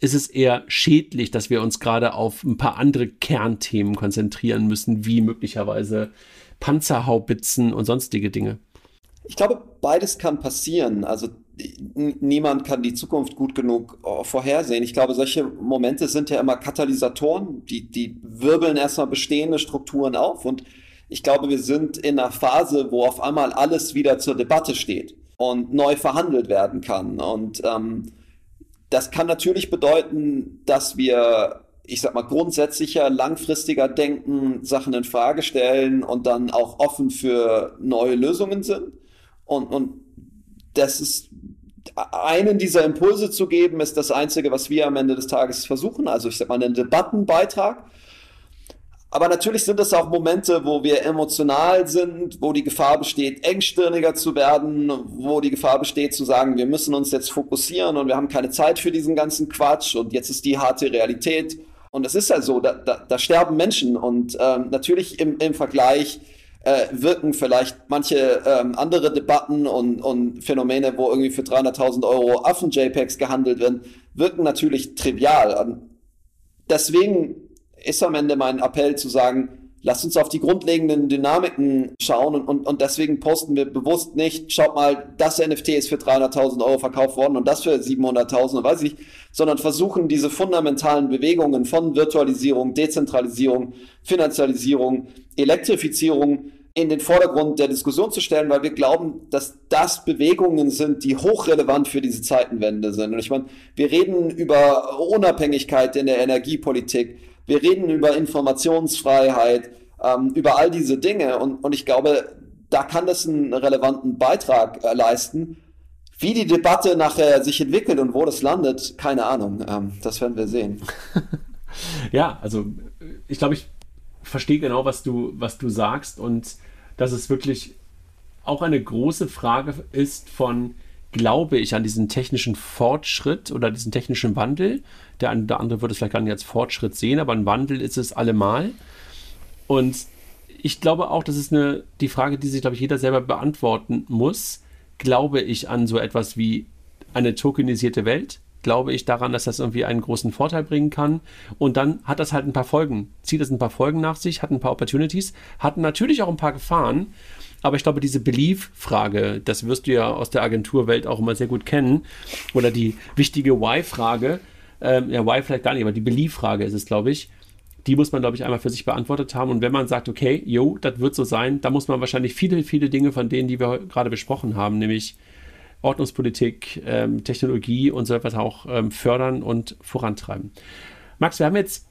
ist es eher schädlich, dass wir uns gerade auf ein paar andere Kernthemen konzentrieren müssen, wie möglicherweise Panzerhaubitzen und sonstige Dinge? Ich glaube, beides kann passieren. Also niemand kann die Zukunft gut genug oh, vorhersehen. Ich glaube, solche Momente sind ja immer Katalysatoren, die, die wirbeln erstmal bestehende Strukturen auf. Und ich glaube, wir sind in einer Phase, wo auf einmal alles wieder zur Debatte steht und neu verhandelt werden kann. Und ähm, das kann natürlich bedeuten, dass wir ich sag mal, grundsätzlicher, langfristiger denken, Sachen in Frage stellen und dann auch offen für neue Lösungen sind. Und, und das ist einen dieser Impulse zu geben, ist das Einzige, was wir am Ende des Tages versuchen. Also ich sag mal, einen Debattenbeitrag. Aber natürlich sind es auch Momente, wo wir emotional sind, wo die Gefahr besteht, engstirniger zu werden, wo die Gefahr besteht zu sagen, wir müssen uns jetzt fokussieren und wir haben keine Zeit für diesen ganzen Quatsch und jetzt ist die harte Realität. Und es ist halt so, da, da, da sterben Menschen und ähm, natürlich im, im Vergleich äh, wirken vielleicht manche ähm, andere Debatten und, und Phänomene, wo irgendwie für 300.000 Euro Affen-JPEGs gehandelt werden, wirken natürlich trivial. Deswegen ist am Ende mein Appell zu sagen, lasst uns auf die grundlegenden Dynamiken schauen und, und, und deswegen posten wir bewusst nicht, schaut mal, das NFT ist für 300.000 Euro verkauft worden und das für 700.000, weiß ich, sondern versuchen diese fundamentalen Bewegungen von Virtualisierung, Dezentralisierung, Finanzialisierung, Elektrifizierung in den Vordergrund der Diskussion zu stellen, weil wir glauben, dass das Bewegungen sind, die hochrelevant für diese Zeitenwende sind. Und ich meine, wir reden über Unabhängigkeit in der Energiepolitik, wir reden über Informationsfreiheit, ähm, über all diese Dinge. Und, und ich glaube, da kann das einen relevanten Beitrag äh, leisten. Wie die Debatte nachher sich entwickelt und wo das landet, keine Ahnung. Ähm, das werden wir sehen. ja, also ich glaube, ich verstehe genau, was du, was du sagst und dass es wirklich auch eine große Frage ist von, glaube ich an diesen technischen Fortschritt oder diesen technischen Wandel. Der eine oder andere würde es vielleicht gar nicht als Fortschritt sehen, aber ein Wandel ist es allemal. Und ich glaube auch, das ist eine, die Frage, die sich, glaube ich, jeder selber beantworten muss. Glaube ich an so etwas wie eine tokenisierte Welt? Glaube ich daran, dass das irgendwie einen großen Vorteil bringen kann? Und dann hat das halt ein paar Folgen. Zieht es ein paar Folgen nach sich, hat ein paar Opportunities, hat natürlich auch ein paar Gefahren. Aber ich glaube, diese Belief-Frage, das wirst du ja aus der Agenturwelt auch immer sehr gut kennen, oder die wichtige Why-Frage, ähm, ja, Why vielleicht gar nicht, aber die Belief-Frage ist es, glaube ich, die muss man, glaube ich, einmal für sich beantwortet haben. Und wenn man sagt, okay, jo, das wird so sein, dann muss man wahrscheinlich viele, viele Dinge von denen, die wir gerade besprochen haben, nämlich Ordnungspolitik, ähm, Technologie und so etwas auch ähm, fördern und vorantreiben. Max, wir haben jetzt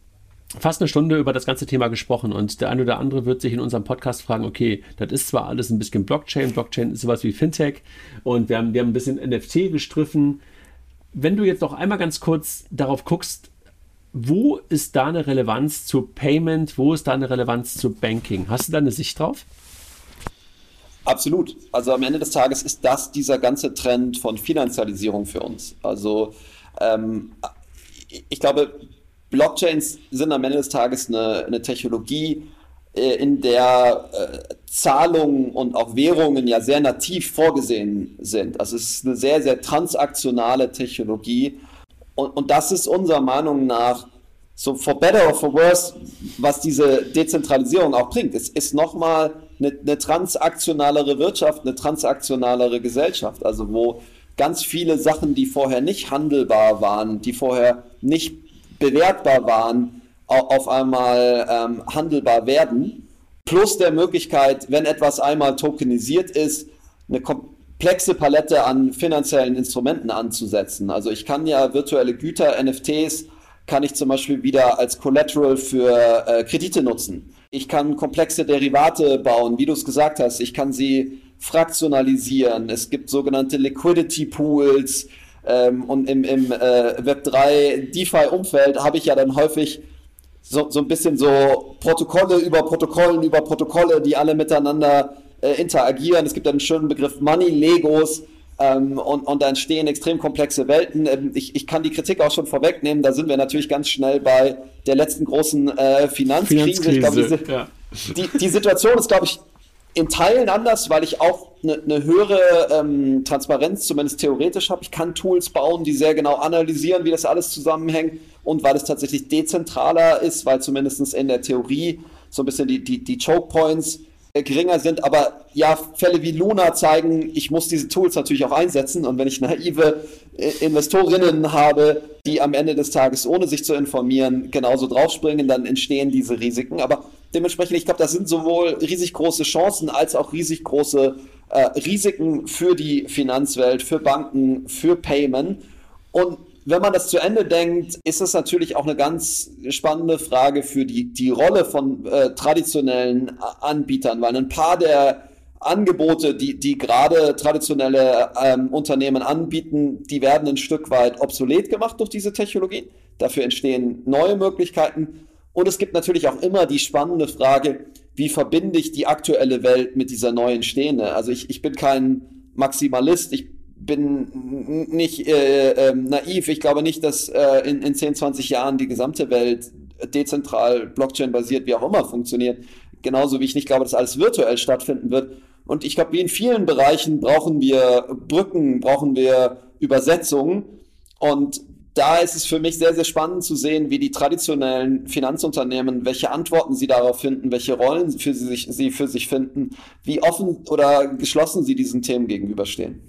fast eine Stunde über das ganze Thema gesprochen und der eine oder andere wird sich in unserem Podcast fragen, okay, das ist zwar alles ein bisschen Blockchain, Blockchain ist sowas wie Fintech und wir haben, wir haben ein bisschen NFT gestriffen. Wenn du jetzt noch einmal ganz kurz darauf guckst, wo ist da eine Relevanz zu Payment, wo ist da eine Relevanz zu Banking? Hast du da eine Sicht drauf? Absolut. Also am Ende des Tages ist das dieser ganze Trend von Finanzialisierung für uns. Also ähm, ich glaube, Blockchains sind am Ende des Tages eine, eine Technologie, in der äh, Zahlungen und auch Währungen ja sehr nativ vorgesehen sind. Also es ist eine sehr, sehr transaktionale Technologie. Und, und das ist unserer Meinung nach so for better or for worse, was diese Dezentralisierung auch bringt. Es ist nochmal eine, eine transaktionalere Wirtschaft, eine transaktionalere Gesellschaft, also wo ganz viele Sachen, die vorher nicht handelbar waren, die vorher nicht bewertbar waren, auf einmal ähm, handelbar werden. Plus der Möglichkeit, wenn etwas einmal tokenisiert ist, eine komplexe Palette an finanziellen Instrumenten anzusetzen. Also ich kann ja virtuelle Güter, NFTs, kann ich zum Beispiel wieder als Collateral für äh, Kredite nutzen. Ich kann komplexe Derivate bauen, wie du es gesagt hast. Ich kann sie fraktionalisieren. Es gibt sogenannte Liquidity Pools. Ähm, und im, im äh, Web3 DeFi-Umfeld habe ich ja dann häufig so, so ein bisschen so Protokolle über Protokollen über Protokolle, die alle miteinander äh, interagieren. Es gibt einen schönen Begriff Money Legos. Ähm, und, und da entstehen extrem komplexe Welten. Ähm, ich, ich kann die Kritik auch schon vorwegnehmen. Da sind wir natürlich ganz schnell bei der letzten großen äh, Finanzkrise. Finanzkrise ich glaube, diese, ja. die, die Situation ist, glaube ich, in Teilen anders, weil ich auch eine, eine höhere ähm, Transparenz, zumindest theoretisch habe. Ich kann Tools bauen, die sehr genau analysieren, wie das alles zusammenhängt und weil es tatsächlich dezentraler ist, weil zumindest in der Theorie so ein bisschen die, die, die Choke Points äh, geringer sind. Aber ja, Fälle wie Luna zeigen, ich muss diese Tools natürlich auch einsetzen. Und wenn ich naive äh, Investorinnen habe, die am Ende des Tages, ohne sich zu informieren, genauso draufspringen, dann entstehen diese Risiken. Aber dementsprechend, ich glaube, das sind sowohl riesig große Chancen als auch riesig große äh, Risiken für die Finanzwelt, für Banken, für Payment. Und wenn man das zu Ende denkt, ist es natürlich auch eine ganz spannende Frage für die, die Rolle von äh, traditionellen Anbietern, weil ein paar der Angebote, die, die gerade traditionelle ähm, Unternehmen anbieten, die werden ein Stück weit obsolet gemacht durch diese Technologie. Dafür entstehen neue Möglichkeiten. Und es gibt natürlich auch immer die spannende Frage, wie verbinde ich die aktuelle Welt mit dieser neuen stehende? Also ich, ich bin kein Maximalist, ich bin nicht äh, äh, naiv. Ich glaube nicht, dass äh, in, in 10, 20 Jahren die gesamte Welt dezentral, Blockchain-basiert, wie auch immer funktioniert. Genauso wie ich nicht glaube, dass alles virtuell stattfinden wird. Und ich glaube, wie in vielen Bereichen brauchen wir Brücken, brauchen wir Übersetzungen. Und da ist es für mich sehr, sehr spannend zu sehen, wie die traditionellen Finanzunternehmen, welche Antworten sie darauf finden, welche Rollen für sie, sich, sie für sich finden, wie offen oder geschlossen sie diesen Themen gegenüberstehen.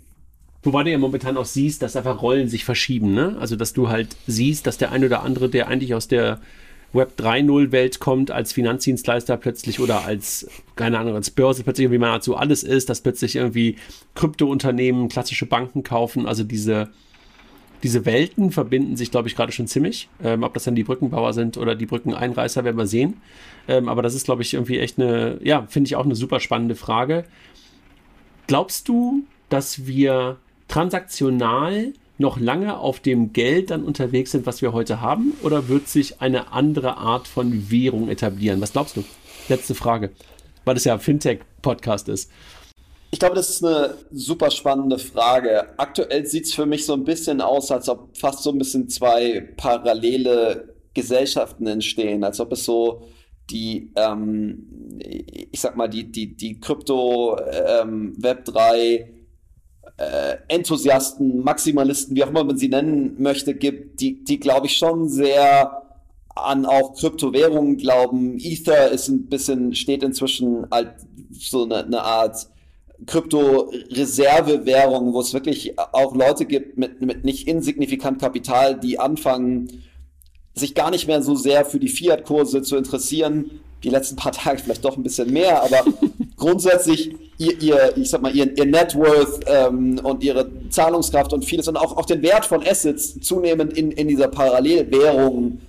Wobei du ja momentan auch siehst, dass einfach Rollen sich verschieben, ne? Also, dass du halt siehst, dass der eine oder andere, der eigentlich aus der Web 3.0 Welt kommt, als Finanzdienstleister plötzlich oder als, keine Ahnung, als Börse plötzlich irgendwie mal dazu alles ist, dass plötzlich irgendwie Kryptounternehmen, klassische Banken kaufen, also diese, diese Welten verbinden sich, glaube ich, gerade schon ziemlich. Ähm, ob das dann die Brückenbauer sind oder die Brückeneinreißer, werden wir sehen. Ähm, aber das ist, glaube ich, irgendwie echt eine, ja, finde ich auch eine super spannende Frage. Glaubst du, dass wir transaktional noch lange auf dem Geld dann unterwegs sind, was wir heute haben? Oder wird sich eine andere Art von Währung etablieren? Was glaubst du? Letzte Frage, weil es ja Fintech-Podcast ist. Ich glaube, das ist eine super spannende Frage. Aktuell sieht es für mich so ein bisschen aus, als ob fast so ein bisschen zwei parallele Gesellschaften entstehen, als ob es so die, ähm, ich sag mal, die, die, die Krypto, ähm, Web 3, äh, Enthusiasten, Maximalisten, wie auch immer man sie nennen möchte, gibt, die, die glaube ich schon sehr an auch Kryptowährungen glauben. Ether ist ein bisschen, steht inzwischen halt so eine, eine Art Krypto-Reservewährung, wo es wirklich auch Leute gibt mit, mit nicht insignifikant Kapital, die anfangen, sich gar nicht mehr so sehr für die Fiat-Kurse zu interessieren. Die letzten paar Tage vielleicht doch ein bisschen mehr, aber grundsätzlich ihr, ihr, ich sag mal, ihr, ihr Net Worth ähm, und ihre Zahlungskraft und vieles und auch, auch den Wert von Assets zunehmend in, in dieser Parallelwährung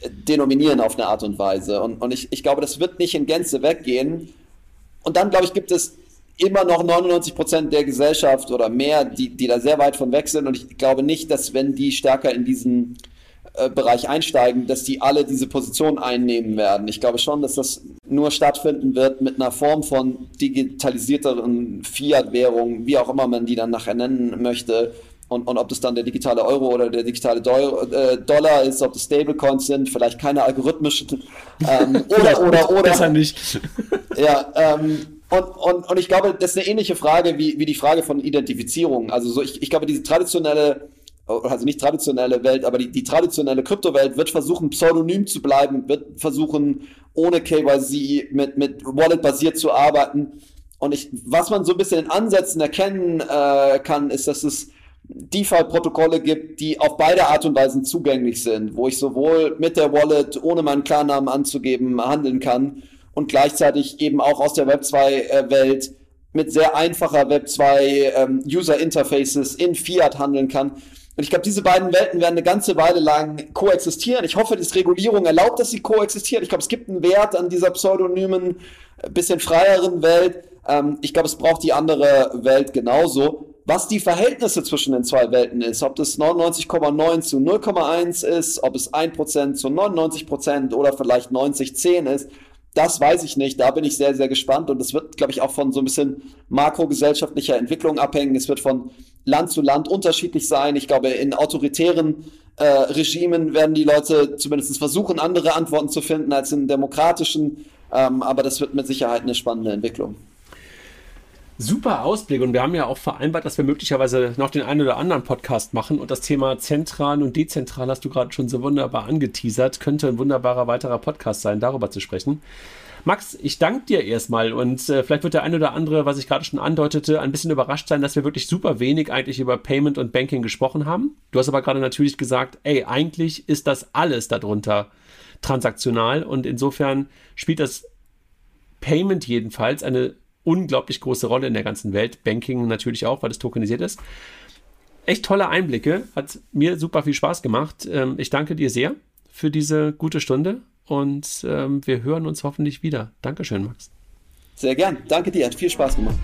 äh, denominieren auf eine Art und Weise. Und, und ich, ich glaube, das wird nicht in Gänze weggehen. Und dann, glaube ich, gibt es immer noch 99 Prozent der Gesellschaft oder mehr, die, die da sehr weit von weg sind. Und ich glaube nicht, dass wenn die stärker in diesen äh, Bereich einsteigen, dass die alle diese Position einnehmen werden. Ich glaube schon, dass das nur stattfinden wird mit einer Form von digitalisierteren Fiat-Währungen, wie auch immer man die dann nachher nennen möchte. Und, und ob das dann der digitale Euro oder der digitale Deu äh, Dollar ist, ob das Stablecoins sind, vielleicht keine algorithmischen ähm, oder oder oder besser nicht. ja, ähm, und, und, und ich glaube, das ist eine ähnliche Frage wie, wie die Frage von Identifizierung. Also so, ich, ich glaube, diese traditionelle also nicht traditionelle Welt, aber die, die traditionelle Kryptowelt wird versuchen, pseudonym zu bleiben, wird versuchen, ohne KYC mit, mit Wallet basiert zu arbeiten. Und ich, was man so ein bisschen in Ansätzen erkennen äh, kann, ist, dass es DeFi-Protokolle gibt, die auf beide Art und Weisen zugänglich sind, wo ich sowohl mit der Wallet, ohne meinen Klarnamen anzugeben, handeln kann und gleichzeitig eben auch aus der Web 2-Welt mit sehr einfacher Web 2 ähm, User Interfaces in Fiat handeln kann. Und ich glaube, diese beiden Welten werden eine ganze Weile lang koexistieren. Ich hoffe, dass Regulierung erlaubt, dass sie koexistieren. Ich glaube, es gibt einen Wert an dieser pseudonymen, äh, bisschen freieren Welt. Ähm, ich glaube, es braucht die andere Welt genauso. Was die Verhältnisse zwischen den zwei Welten ist, ob das 99,9 zu 0,1 ist, ob es 1% zu 99% oder vielleicht 90-10 ist, das weiß ich nicht. Da bin ich sehr, sehr gespannt. Und es wird, glaube ich, auch von so ein bisschen makrogesellschaftlicher Entwicklung abhängen. Es wird von Land zu Land unterschiedlich sein. Ich glaube, in autoritären äh, Regimen werden die Leute zumindest versuchen, andere Antworten zu finden als in demokratischen. Ähm, aber das wird mit Sicherheit eine spannende Entwicklung. Super Ausblick und wir haben ja auch vereinbart, dass wir möglicherweise noch den einen oder anderen Podcast machen und das Thema zentral und dezentral hast du gerade schon so wunderbar angeteasert. Könnte ein wunderbarer weiterer Podcast sein, darüber zu sprechen. Max, ich danke dir erstmal und äh, vielleicht wird der eine oder andere, was ich gerade schon andeutete, ein bisschen überrascht sein, dass wir wirklich super wenig eigentlich über Payment und Banking gesprochen haben. Du hast aber gerade natürlich gesagt, ey, eigentlich ist das alles darunter transaktional und insofern spielt das Payment jedenfalls eine unglaublich große Rolle in der ganzen Welt. Banking natürlich auch, weil es tokenisiert ist. Echt tolle Einblicke, hat mir super viel Spaß gemacht. Ähm, ich danke dir sehr für diese gute Stunde und ähm, wir hören uns hoffentlich wieder. Dankeschön, Max. Sehr gern. Danke dir, hat viel Spaß gemacht.